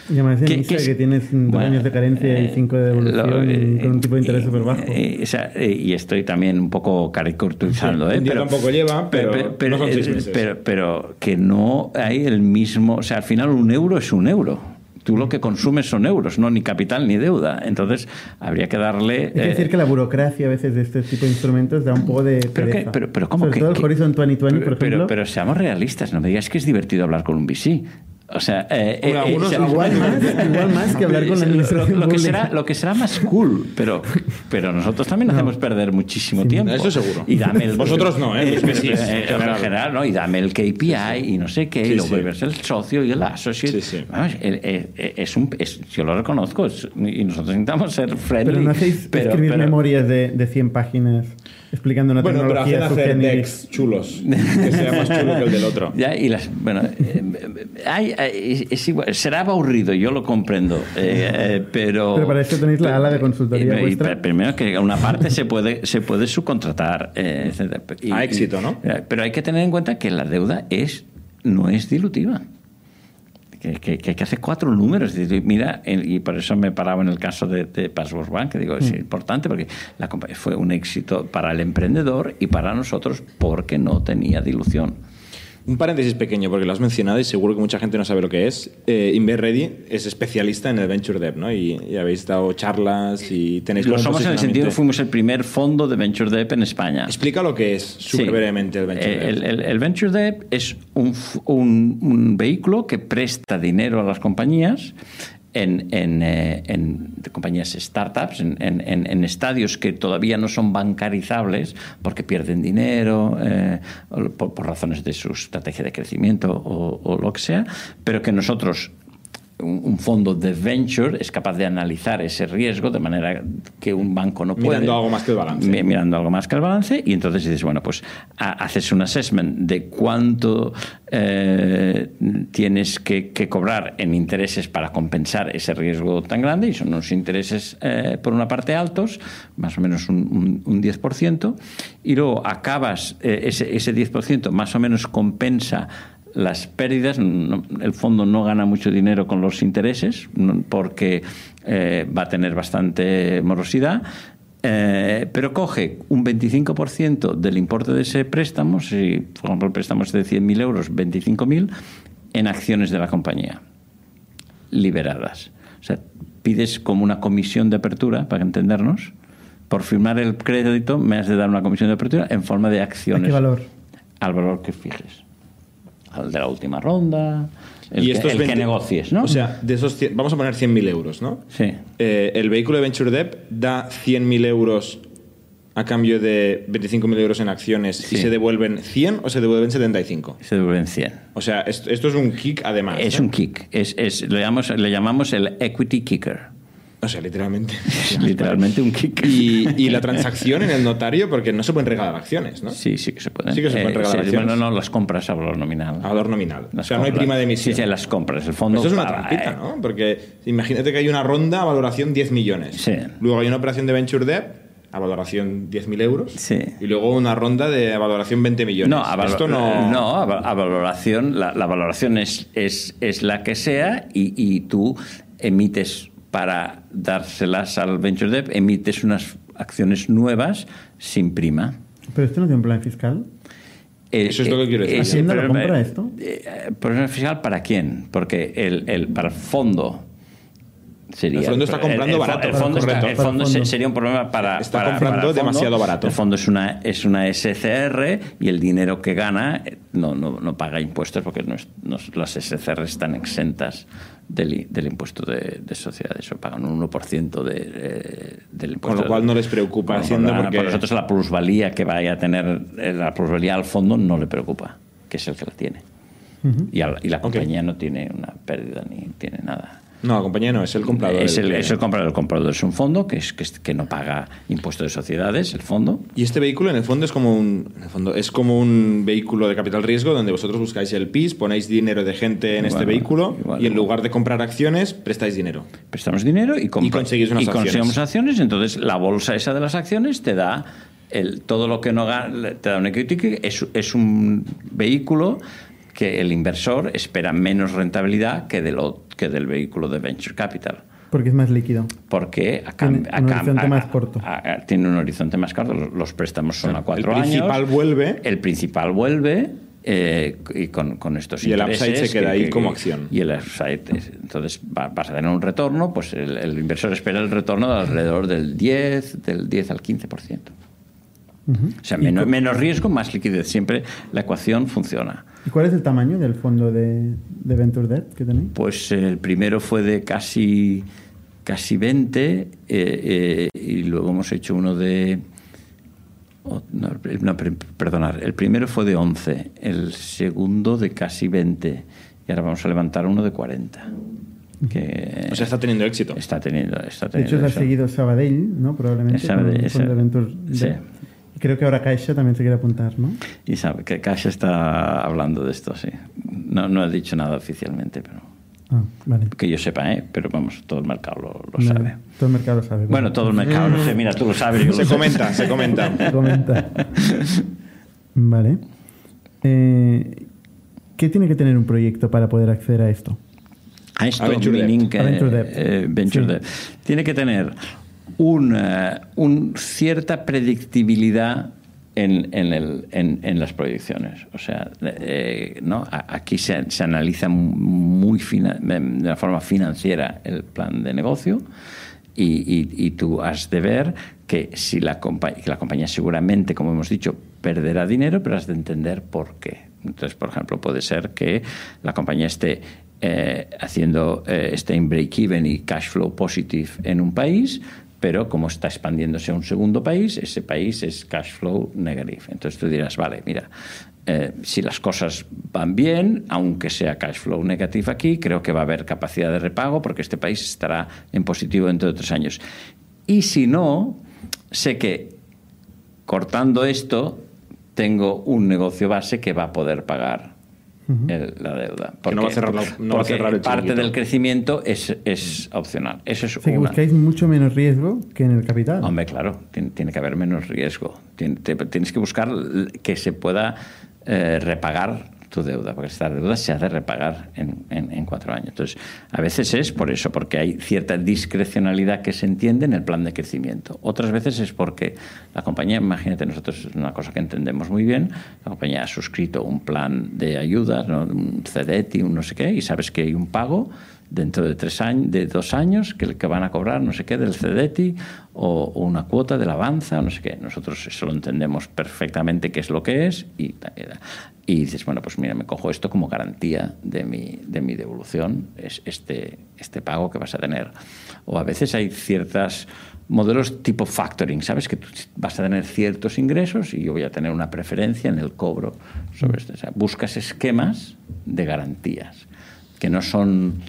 Ya me decía que, que, tienes dos años de carencia y eh, cinco de devolución eh, con un tipo de interés súper bajo. Eh, y estoy también un poco caricaturizando. Sí, pero, tampoco lleva, pero, pero, no son seis meses. pero, pero que no hay el mismo... O sea, al final un euro es un euro tú lo que consumes son euros, no ni capital ni deuda. Entonces, habría que darle... Es decir eh, que la burocracia a veces de este tipo de instrumentos da un poco de pero, pero, pero, ¿cómo que, todo el Horizon 2020, por ejemplo. Pero, seamos realistas, no me digas que es divertido hablar con un VC. O sea, eh, eh, algunos, igual, más, igual, más, que hablar con la administración lo, que será Lo que será más cool, pero, pero nosotros también hacemos perder muchísimo tiempo. Eso seguro. Y dame el, Vosotros no, ¿eh? Sí, en general, ¿no? Y dame el KPI y no sé qué, y luego sí. el socio y el associate. Sí, Vamos, es un, es, yo lo reconozco y nosotros intentamos ser friendly. Pero no hacéis pero, escribir pero, memorias de, de 100 páginas explicando una bueno, tecnología. Bueno, pero hacen hacer decks chulos, que sea más chulo que el del otro. Ya, y las, bueno, eh, hay, hay, es igual, será aburrido, yo lo comprendo, eh, eh, pero... Pero para eso tenéis la ala de consultoría y, Primero que una parte se puede, se puede subcontratar. Eh, y, A éxito, ¿no? Pero hay que tener en cuenta que la deuda es no es dilutiva que, que, que, hace cuatro números. Mira, y por eso me paraba en el caso de, de Password Bank, que digo, es mm. importante porque la fue un éxito para el emprendedor y para nosotros porque no tenía dilución. Un paréntesis pequeño, porque lo has mencionado y seguro que mucha gente no sabe lo que es. Eh, Ready es especialista en el Venture Debt, ¿no? Y, habéis dado charlas y tenéis... Lo somos en el sentido que fuimos el primer fondo de Venture Debt en España. Explica lo que es, súper brevemente, el Venture eh, Debt. El, el, Venture Debt es un, un, un vehículo que presta dinero a las compañías en, eh, en compañías startups, en, en, estadios que todavía no son bancarizables porque pierden dinero eh, por, por, razones de su estrategia de crecimiento o lo que sea, pero que nosotros un fondo de venture es capaz de analizar ese riesgo de manera que un banco no puede. Mirando algo más que el balance. Mirando algo más que el balance y entonces dices, bueno, pues haces un assessment de cuánto eh, tienes que, cobrar en intereses para compensar ese riesgo tan grande y son unos intereses eh, por una parte altos, más o menos un, un, 10%, y luego acabas, eh, ese, ese 10% más o menos compensa las pérdidas, el fondo no gana mucho dinero con los intereses porque eh, va a tener bastante morosidad. Eh, pero coge un 25% del importe de ese préstamo, si por ejemplo el préstamo es de 100.000 euros, 25.000, en acciones de la compañía liberadas. O sea, pides como una comisión de apertura, para entendernos, por firmar el crédito me has de dar una comisión de apertura en forma de acciones. ¿A qué valor? Al valor que fijes. Al de la última ronda, el, y que, el que, negocies, ¿no? O sea, de esos vamos a poner 100.000 euros, ¿no? Sí. Eh, el vehículo de Venture Debt da 100.000 euros a cambio de 25.000 euros en acciones y se devuelven 100 o se devuelven 75? Se devuelven 100. O sea, esto, es un kick además. Es un kick. Es, es, le, llamamos, le llamamos el equity kicker. O sea, literalmente. literalmente un kick. Y, la transacción en el notario, porque no se pueden regalar acciones, ¿no? Sí, sí que se pueden. Sí que se pueden eh, regalar acciones. Bueno, no, las compras a valor nominal. A valor nominal. o sea, no hay prima de emisión. Sí, sí, las compras. El fondo. Eso es una trampita, ¿no? Porque imagínate que hay una ronda a valoración 10 millones. Sí. Luego hay una operación de Venture Debt a valoración 10.000 euros sí. y luego una ronda de valoración 20 millones. No, a, Esto no... no a, valoración, la, valoración es, es, es, la que sea y, y tú emites para dárselas al Venture Debt, emites unas acciones nuevas sin prima. ¿Pero esto no tiene un plan fiscal? Eh, Eso es lo que quiero decir. ¿Hacienda lo compra esto? Eh, ¿Plan fiscal para quién? Porque el, el, para el fondo Sería, el fondo está comprando barato. El fondo, el fondo sería un problema para. Está comprando demasiado barato. El fondo es una, es una SCR y el dinero que gana eh, no, no, no paga impuestos porque no no, las SCR están exentas del, del impuesto de, de, sociedades. O pagan un 1% de, eh, del impuesto. Con lo cual no les preocupa. Haciendo porque... Para nosotros la plusvalía que vaya a tener, eh, la plusvalía al fondo no le preocupa, que es el que la tiene. y, y, la compañía no tiene una pérdida ni tiene nada. No, la compañía no, es el comprador. Es el, es el comprador. El comprador es un fondo que, es, que, no paga impuesto de sociedades, el fondo. Y este vehículo, en el fondo, es como un, en el fondo, es como un vehículo de capital riesgo donde vosotros buscáis el PIS, ponéis dinero de gente en este vehículo y en lugar de comprar acciones, prestáis dinero. Prestamos dinero y, y conseguís unas y acciones. conseguimos acciones. Entonces, la bolsa esa de las acciones te da el, todo lo que no gana, te da un equity, es, es un vehículo que el inversor espera menos rentabilidad que, de lo, que del vehículo de venture capital. Porque es más líquido. Porque tiene un horizonte más corto. tiene un horizonte más corto. Los préstamos son a cuatro años. El principal vuelve. El principal vuelve. Eh, y con, con, estos y el upside se queda ahí como acción y el upside entonces vas a tener un retorno pues el, inversor espera el retorno de alrededor del 10 del 10 al 15% o sea menos, menos riesgo más liquidez siempre la ecuación funciona ¿Y cuál es el tamaño del fondo de, de Venture Debt que tenéis? Pues el primero fue de casi, casi 20 eh, eh, y luego hemos hecho uno de... Oh, no, no, perdonar, el primero fue de 11, el segundo de casi 20 y ahora vamos a levantar uno de 40. Que o sea, está teniendo éxito. Está teniendo, está teniendo de hecho, ha seguido Sabadell, ¿no? Probablemente. Sabadell, el fondo de Venture sí. Creo que ahora Caixa también se quiere apuntar, ¿no? Y sabe que Caixa está hablando de esto, sí. No, no ha dicho nada oficialmente, pero... Ah, vale. Que yo sepa, ¿eh? pero vamos, todo el mercado lo, lo sabe. Todo el mercado lo sabe. Bueno, todo el mercado lo sé. Mira, tú lo sabes. Yo se lo comenta, se comenta. Se comenta. Vale. Eh, ¿Qué tiene que tener un proyecto para poder acceder a esto? A esto, Venture Debt. eh, Venture Sí. Debt. Tiene que tener una un cierta predictibilidad en, en, el, en, en las proyecciones. O sea, eh, ¿no? Aquí se, se analiza muy de una forma financiera el plan de negocio y, y- y tú has de ver que si la, compa- que la compañía seguramente, como hemos dicho, perderá dinero, pero has de entender por qué. Entonces, por ejemplo, puede ser que la compañía esté eh, haciendo, eh, esté en break-even y cash flow positive en un país, pero como está expandiéndose a un segundo país, ese país es cash flow negative. Entonces tú dirás, vale, mira, eh, si las cosas van bien, aunque sea cash flow negativo aquí, creo que va a haber capacidad de repago porque este país estará en positivo dentro de tres años. Y si no, sé que cortando esto, tengo un negocio base que va a poder pagar el- la deuda. Que no va a cerrar la- no va a porque cerrar el parte del crecimiento es, es opcional. Eso es O sea, que una. buscáis mucho menos riesgo que en el capital. Hombre, claro, tiene, tiene que haber menos riesgo. Tien- te- tienes que buscar que se pueda eh, repagar tu deuda, porque esta deuda se ha de repagar en, en, cuatro años. Entonces, a veces es por eso, porque hay cierta discrecionalidad que se entiende en el plan de crecimiento. Otras veces es porque la compañía, imagínate, nosotros es una cosa que entendemos muy bien, la compañía ha suscrito un plan de ayudas, un CDETI, un no sé qué, y sabes que hay un pago dentro de tres años, de dos años, que, que van a cobrar no sé qué del CDETI o, una cuota del Avanza, no sé qué. Nosotros eso lo entendemos perfectamente qué es lo que es y, y dices, bueno, pues mira, me cojo esto como garantía de mi, de mi devolución, es este, este pago que vas a tener. O a veces hay ciertos modelos tipo factoring, ¿sabes? Que tú vas a tener ciertos ingresos y yo voy a tener una preferencia en el cobro sobre esto. O sea, buscas esquemas de garantías que no son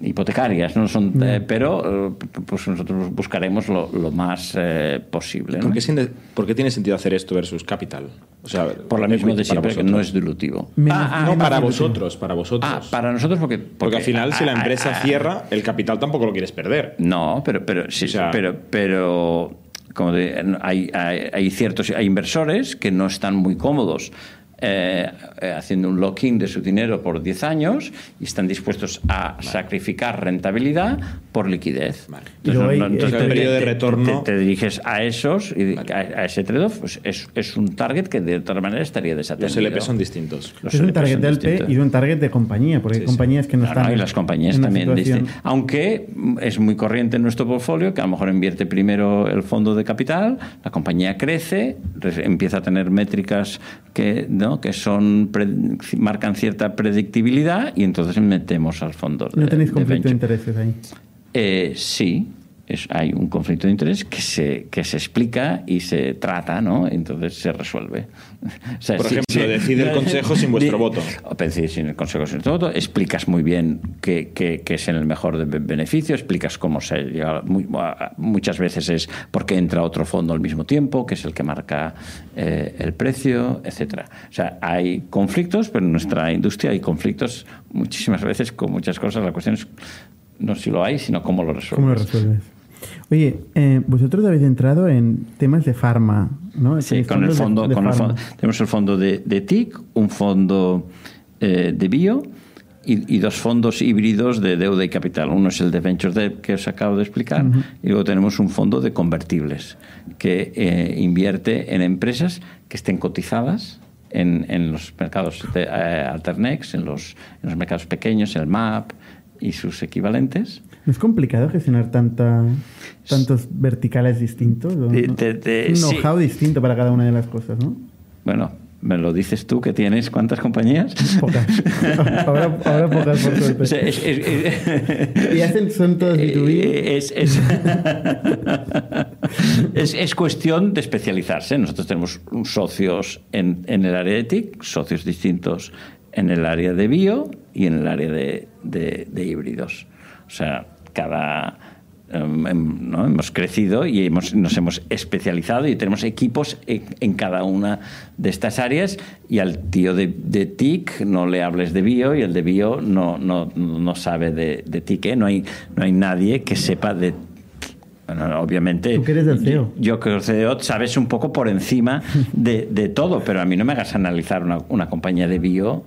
hipotecarias, no son, eh, pero eh, pues nosotros buscaremos lo, más eh, posible. ¿Por, qué, tiene sentido hacer esto versus capital? O sea, por la misma de siempre, que no es dilutivo. Ah, no, para vosotros, para vosotros. Ah, para nosotros porque... Porque, al final, si la empresa cierra, el capital tampoco lo quieres perder. No, pero, pero, sí, pero, pero como hay, hay, hay, ciertos hay inversores que no están muy cómodos eh, eh, haciendo un lock-in de su dinero por 10 años y están dispuestos a sacrificar rentabilidad por liquidez. Entonces, el periodo de retorno... Te, diriges a esos y a, ese trade-off, pues es, es, un target que de otra manera estaría desatendido. Los LP son distintos. es un target de LP y un target de compañía, porque hay compañías que no, están... y las compañías también Aunque es muy corriente en nuestro portfolio que a lo mejor invierte primero el fondo de capital, la compañía crece, empieza a tener métricas que... ¿no? Que son marcan cierta predictibilidad y entonces metemos al fondo. ¿No tenéis conflicto de, intereses ahí? Eh, sí, hay un conflicto de interés que se, que se explica y se trata, ¿no? Entonces se resuelve. Por ejemplo, decide el Consejo sin vuestro voto. Decide sin el Consejo sin vuestro voto, explicas muy bien qué, es en el mejor beneficio, explicas cómo se llega. muchas veces es porque entra otro fondo al mismo tiempo, que es el que marca eh, el precio, etcétera. O sea, hay conflictos, pero en nuestra industria hay conflictos muchísimas veces con muchas cosas. La cuestión es no si lo hay, sino cómo lo resuelves. ¿Cómo lo resuelves? Oye, eh, vosotros habéis entrado en temas de farma, ¿no? Sí, con el, fondo, con el fondo, Tenemos el fondo de, TIC, un fondo eh, de bio y, dos fondos híbridos de deuda y capital. Uno es el de Venture Debt que os acabo de explicar y luego tenemos un fondo de convertibles que eh, invierte en empresas que estén cotizadas en, en los mercados de Alternex, en los, en los mercados pequeños, el MAP y sus equivalentes es complicado gestionar tanta, tantos verticales distintos? un know-how distinto para cada una de las cosas, ¿no? Bueno, me lo dices tú que tienes cuántas compañías? Pocas. ahora, pocas por suerte. ¿Y hacen, son todos B2B? Eh, es, es, es, cuestión de especializarse. Nosotros tenemos socios en, en, el área de TIC, socios distintos en el área de bio y en el área de, de, de híbridos. O sea, cada... Em, em, ¿no? hemos crecido y hemos, nos hemos especializado y tenemos equipos en, cada una de estas áreas y al tío de, TIC no le hables de bio y el de bio no, no, no sabe de, de TIC. ¿eh? No, hay, no hay nadie que sepa de bueno, obviamente. Tú que eres del CEO. Yo, que CEO sabes un poco por encima de, de, todo, pero a mí no me hagas analizar una, una compañía de bio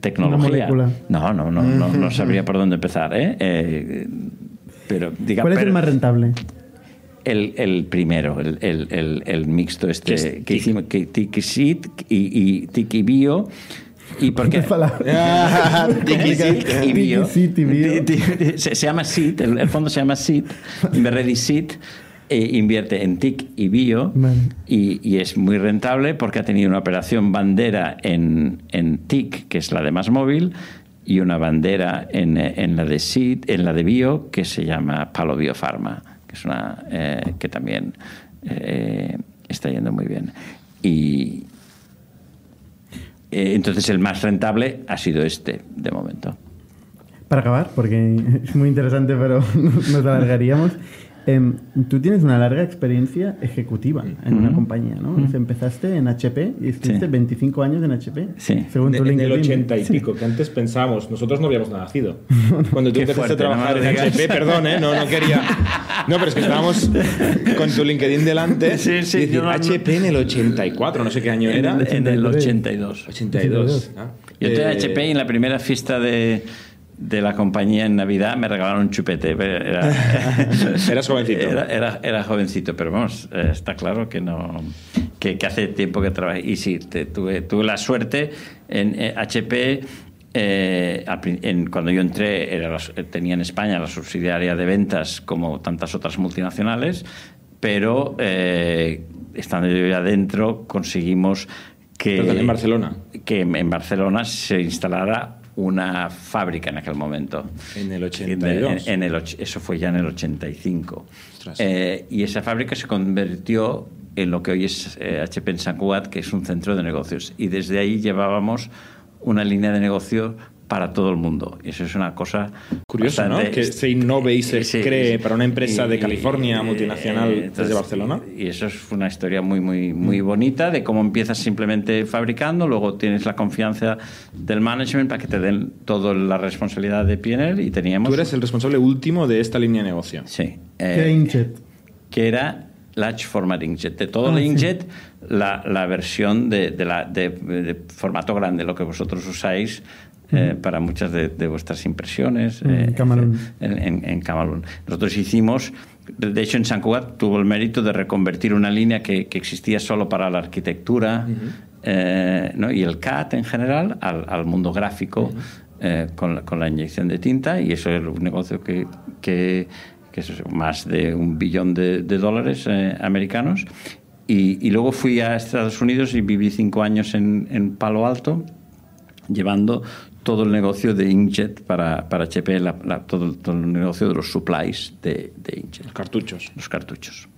tecnología. No, no, no, no, no, sabría por dónde empezar. ¿eh? eh pero, diga, ¿Cuál es el más rentable? El, el primero, el, el, el, mixto este que hicimos, que Tiki Seed y, y Tiki Bio. ¿Y por qué? Tiki Seed y Bio. Se, llama Seed, el, fondo se llama Seed, Ready Seed. E invierte en TIC y bio y, y, es muy rentable porque ha tenido una operación bandera en, en TIC, que es la de más móvil, y una bandera en, en, la de SID, en la de bio que se llama Palo Biofarma, que es una eh, que también eh, está yendo muy bien. Y eh, entonces el más rentable ha sido este de momento. Para acabar, porque es muy interesante, pero nos alargaríamos. Em, tú tienes una larga experiencia ejecutiva en una compañía, ¿no? Empezaste en HP y estuviste 25 años en HP. Sí. Según tu en el 80 y pico, que antes pensábamos, nosotros no habíamos nacido. Cuando tú empezaste a trabajar en HP, perdón, ¿eh? No, no quería... No, pero es que estábamos con tu LinkedIn delante. Sí, sí. Y decir, HP en el 84, no sé qué año era. En el 82. 82. Ah. Yo entré en HP y en la primera fiesta de de la compañía en Navidad me regalaron un chupete. Era, Eras jovencito. Era, era, jovencito, pero vamos, eh, está claro que no que, hace tiempo que trabajé. Y sí, tuve, tuve la suerte en HP. Eh, cuando yo entré, era tenía en España la subsidiaria de ventas como tantas otras multinacionales, pero eh, estando yo adentro conseguimos que, en Barcelona. que en Barcelona se instalara una fábrica en aquel momento. En el 82. En, el, eso fue ya en el 85. Eh, y esa fábrica se convirtió en lo que hoy es HP eh, en San Cugat, que es un centro de negocios. Y desde ahí llevábamos una línea de negocio para todo el mundo. Y eso es una cosa curiosa, ¿no? Que se innove y se cree para una empresa de California multinacional desde Barcelona. Y eso es una historia muy muy muy mm. bonita de cómo empiezas simplemente fabricando, luego tienes la confianza del management para que te den toda la responsabilidad de PNL y teníamos Tú eres el responsable último de esta línea de negocio. Sí. Eh, inkjet? Que era Large Format Inkjet. De todo el ah, Inkjet, la, la, versión de, de, la, de, formato grande, lo que vosotros usáis eh, para muchas de, vuestras impresiones en, eh, en, Camalún. Nosotros hicimos, de hecho en San Cugat tuvo el mérito de reconvertir una línea que, existía solo para la arquitectura eh, ¿no? y el CAT en general al, mundo gráfico con, con, la inyección de tinta y eso es un negocio que, que, es más de un billón de, dólares americanos. Y, y, luego fui a Estados Unidos y viví cinco años en, en Palo Alto llevando todo el negocio de Inkjet para, para HP, todo, el negocio de los supplies de, de Inkjet. Los cartuchos. Los cartuchos.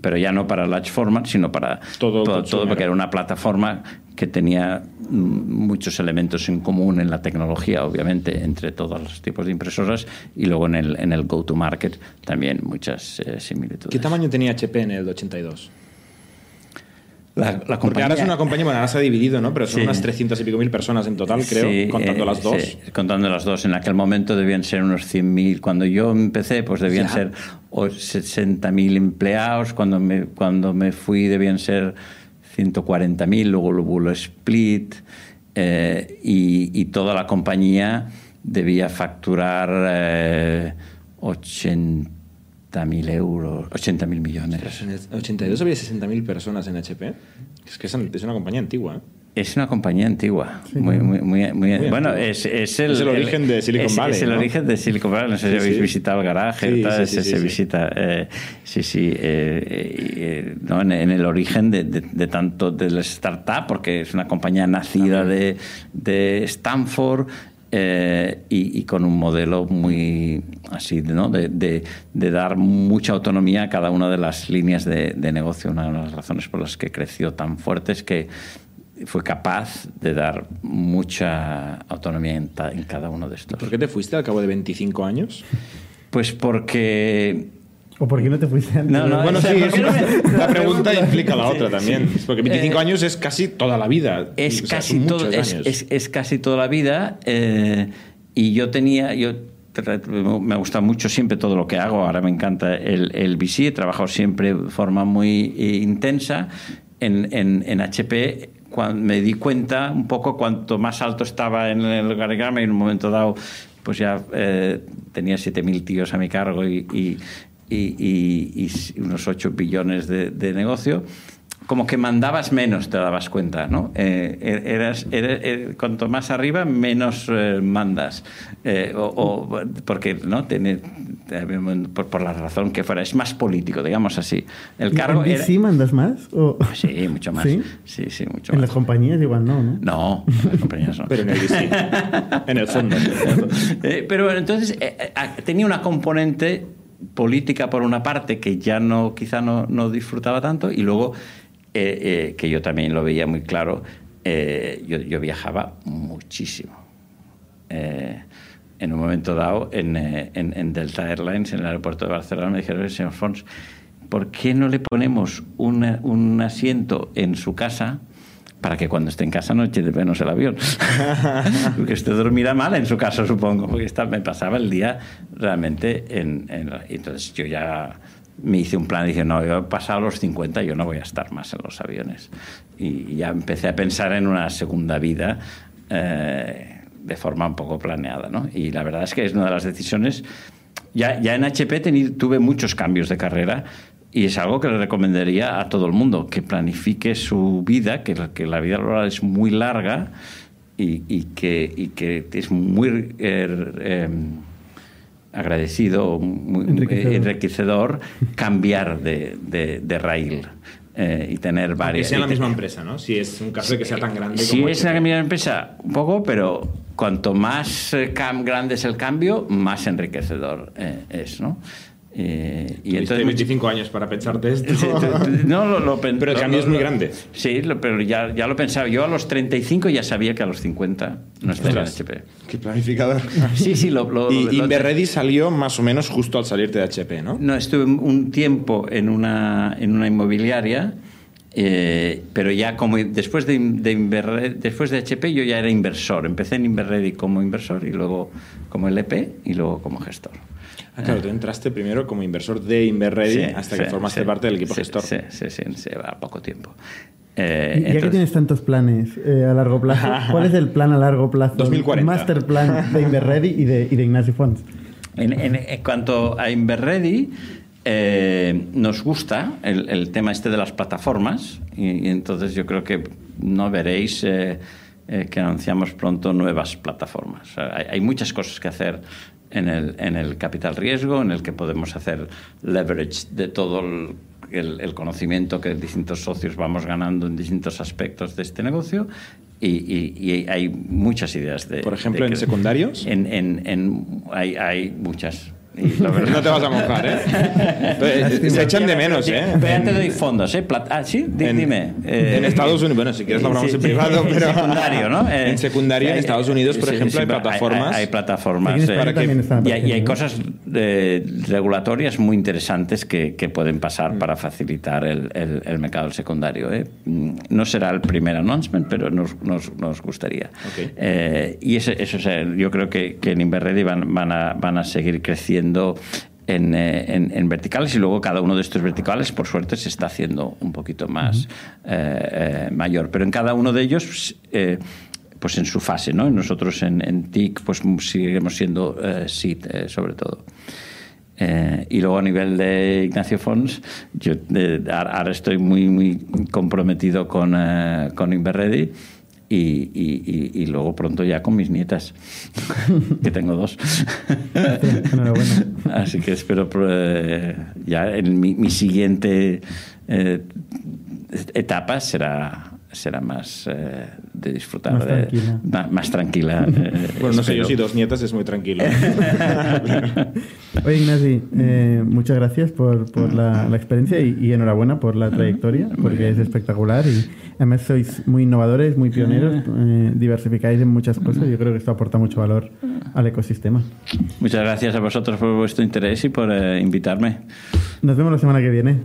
Pero ya no para large format, sino para todo, todo, porque era una plataforma que tenía muchos elementos en común en la tecnología, obviamente, entre todos los tipos de impresoras y luego en el, en el go-to-market también muchas eh, similitudes. ¿Qué tamaño tenía HP en el 82? La, Porque ahora es una compañía, bueno, ahora se ha dividido, ¿no? Pero son unas 300 y pico mil personas en total, creo, contando eh, las dos. contando las dos. En aquel momento debían ser unos 100.000. Cuando yo empecé, pues debían ser 60.000 empleados. Cuando me, cuando me fui, debían ser 140.000. Luego hubo lo split. Eh, y, toda la compañía debía facturar eh, 80 80.000 euros, 80.000 millones. En el 82 había 60.000 personas en HP. Es que es una compañía antigua. ¿eh? Es una compañía antigua. muy, muy, muy, bueno, es, es, el, es, el, origen de Silicon Valley. Es el origen de Silicon Valley. No sé si habéis visitado el garaje. Sí, se, visita. Eh, sí, sí. Eh, eh, no, en, el origen de, de, tanto de la startup, porque es una compañía nacida de, de Stanford eh, y, con un modelo muy así, ¿no? De, de, dar mucha autonomía a cada una de las líneas de, negocio. Una de las razones por las que creció tan fuerte es que fue capaz de dar mucha autonomía en, en cada uno de estos. ¿Por qué te fuiste al cabo de 25 años? Pues porque ¿O por qué no te fuiste antes? No, no, bueno, sí, la pregunta implica la otra también. Porque 25 eh, años es casi toda la vida. Es, casi, todo, es, es, casi toda la vida. Eh, y yo tenía. Yo, me gusta mucho siempre todo lo que hago. Ahora me encanta el, el VC. He trabajado siempre de forma muy eh, intensa. En, en, en HP cuando me di cuenta un poco cuanto más alto estaba en el organigrama y en un momento dado pues ya tenía 7.000 tíos a mi cargo y, y, unos 8 billones de, de negocio, como que mandabas menos, te dabas cuenta, ¿no? Eh, er, eras, er, cuanto más arriba, menos eh, mandas. Eh, o, porque, ¿no? Tiene, por, la razón que fuera, es más político, digamos así. El cargo ¿En sí mandas más? ¿O? Sí, mucho más. ¿Sí? Sí, mucho en las compañías igual no, ¿no? No, en las compañías no. pero en el en el fondo. pero entonces tenía una componente política por una parte que ya no quizá no, no disfrutaba tanto y luego eh, eh, que yo también lo veía muy claro eh, yo, yo, viajaba muchísimo en un momento dado en, en, Delta Airlines, en el aeropuerto de Barcelona, me dijeron, señor Fons, ¿por qué no le ponemos un asiento en su casa? Para que cuando esté en casa no eche de menos el avión. porque usted dormirá mal en su casa, supongo, porque me pasaba el día realmente en, Entonces yo ya me hice un plan y dije, no, yo he pasado los 50, yo no voy a estar más en los aviones. Y ya empecé a pensar en una segunda vida eh, de forma un poco planeada. ¿no? Y la verdad es que es una de las decisiones... Ya, ya en HP tuve muchos cambios de carrera y es algo que le recomendaría a todo el mundo, que planifique su vida, que, que la vida laboral es muy larga y, y, que, y que, es muy eh, agradecido, muy enriquecedor. cambiar de, de, de raíl. Eh, y tener varias. Que sea la misma empresa, ¿no? Si es un caso de que sea tan grande. Si es la misma empresa, un poco, pero cuanto más eh, grande es el cambio, más enriquecedor es, ¿no? Eh, y entonces 25 años para pensarte esto. no, lo, pero el cambio es muy grande. Sí, pero ya, ya lo pensaba. Yo a los 35 ya sabía que a los 50 no estaría en HP. Qué planificador. Sí, sí. Lo, y Inverready salió más o menos justo al salirte de HP, ¿no? No, estuve un tiempo en una, en una inmobiliaria. Eh, pero ya como después de, de después de HP yo ya era inversor. Empecé en Inverready como inversor y luego como LP y luego como gestor. Ah, claro, tú entraste primero como inversor de Inverready hasta que formaste parte del equipo gestor. Sí, sí, sí, a poco tiempo. Eh, ¿Y ya que tienes tantos planes eh, a largo plazo, cuál es el plan a largo plazo? 2040. El master plan de Inverready y de, y de Ignacio Fons. En, en, cuanto a Inverready, eh, nos gusta el, el, tema este de las plataformas y, entonces yo creo que no veréis eh, que anunciamos pronto nuevas plataformas. hay, hay, muchas cosas que hacer en el, en el capital riesgo, en el que podemos hacer leverage de todo el, conocimiento que distintos socios vamos ganando en distintos aspectos de este negocio. Y, hay muchas ideas de... Por ejemplo, ¿en secundarios? En, en, hay, hay muchas no te vas a mojar, ¿eh? Se echan de menos, ¿eh? Pero te doy fondos, ¿eh? ah, sí, dime. en Estados Unidos, bueno, si quieres lo hablamos en privado, pero... En secundario, ¿no? en secundario, en Estados Unidos, por ejemplo, hay plataformas... Hay, plataformas. y, hay, cosas regulatorias muy interesantes que, que pueden pasar mm. para facilitar el, el, mercado secundario. ¿eh? No será el primer announcement, pero nos, nos, nos gustaría. y eso, eso yo creo que, que en Inverready van, van, a, van a seguir creciendo eh, en, verticales y luego cada uno de estos verticales, por suerte, se está haciendo un poquito más eh, eh, mayor. Pero en cada uno de ellos, pues en su fase, ¿no? Nosotros en, TIC, pues seguiremos siendo SIT, sobre todo. y luego a nivel de Ignacio Fons, yo ahora estoy muy, muy comprometido con, con Inverready y, luego pronto ya con mis nietas, que tengo dos. Así que espero eh, ya en mi, siguiente eh, etapa será será más eh, de disfrutar más tranquila, más, tranquila bueno no sé yo si dos nietas es muy tranquilo. Oye Ignasi muchas gracias por, por la, experiencia y, enhorabuena por la trayectoria porque es espectacular y Además sois muy innovadores, muy pioneros, eh, diversificáis en muchas cosas y yo creo que esto aporta mucho valor al ecosistema. Muchas gracias a vosotros por vuestro interés y por eh, invitarme. Nos vemos la semana que viene.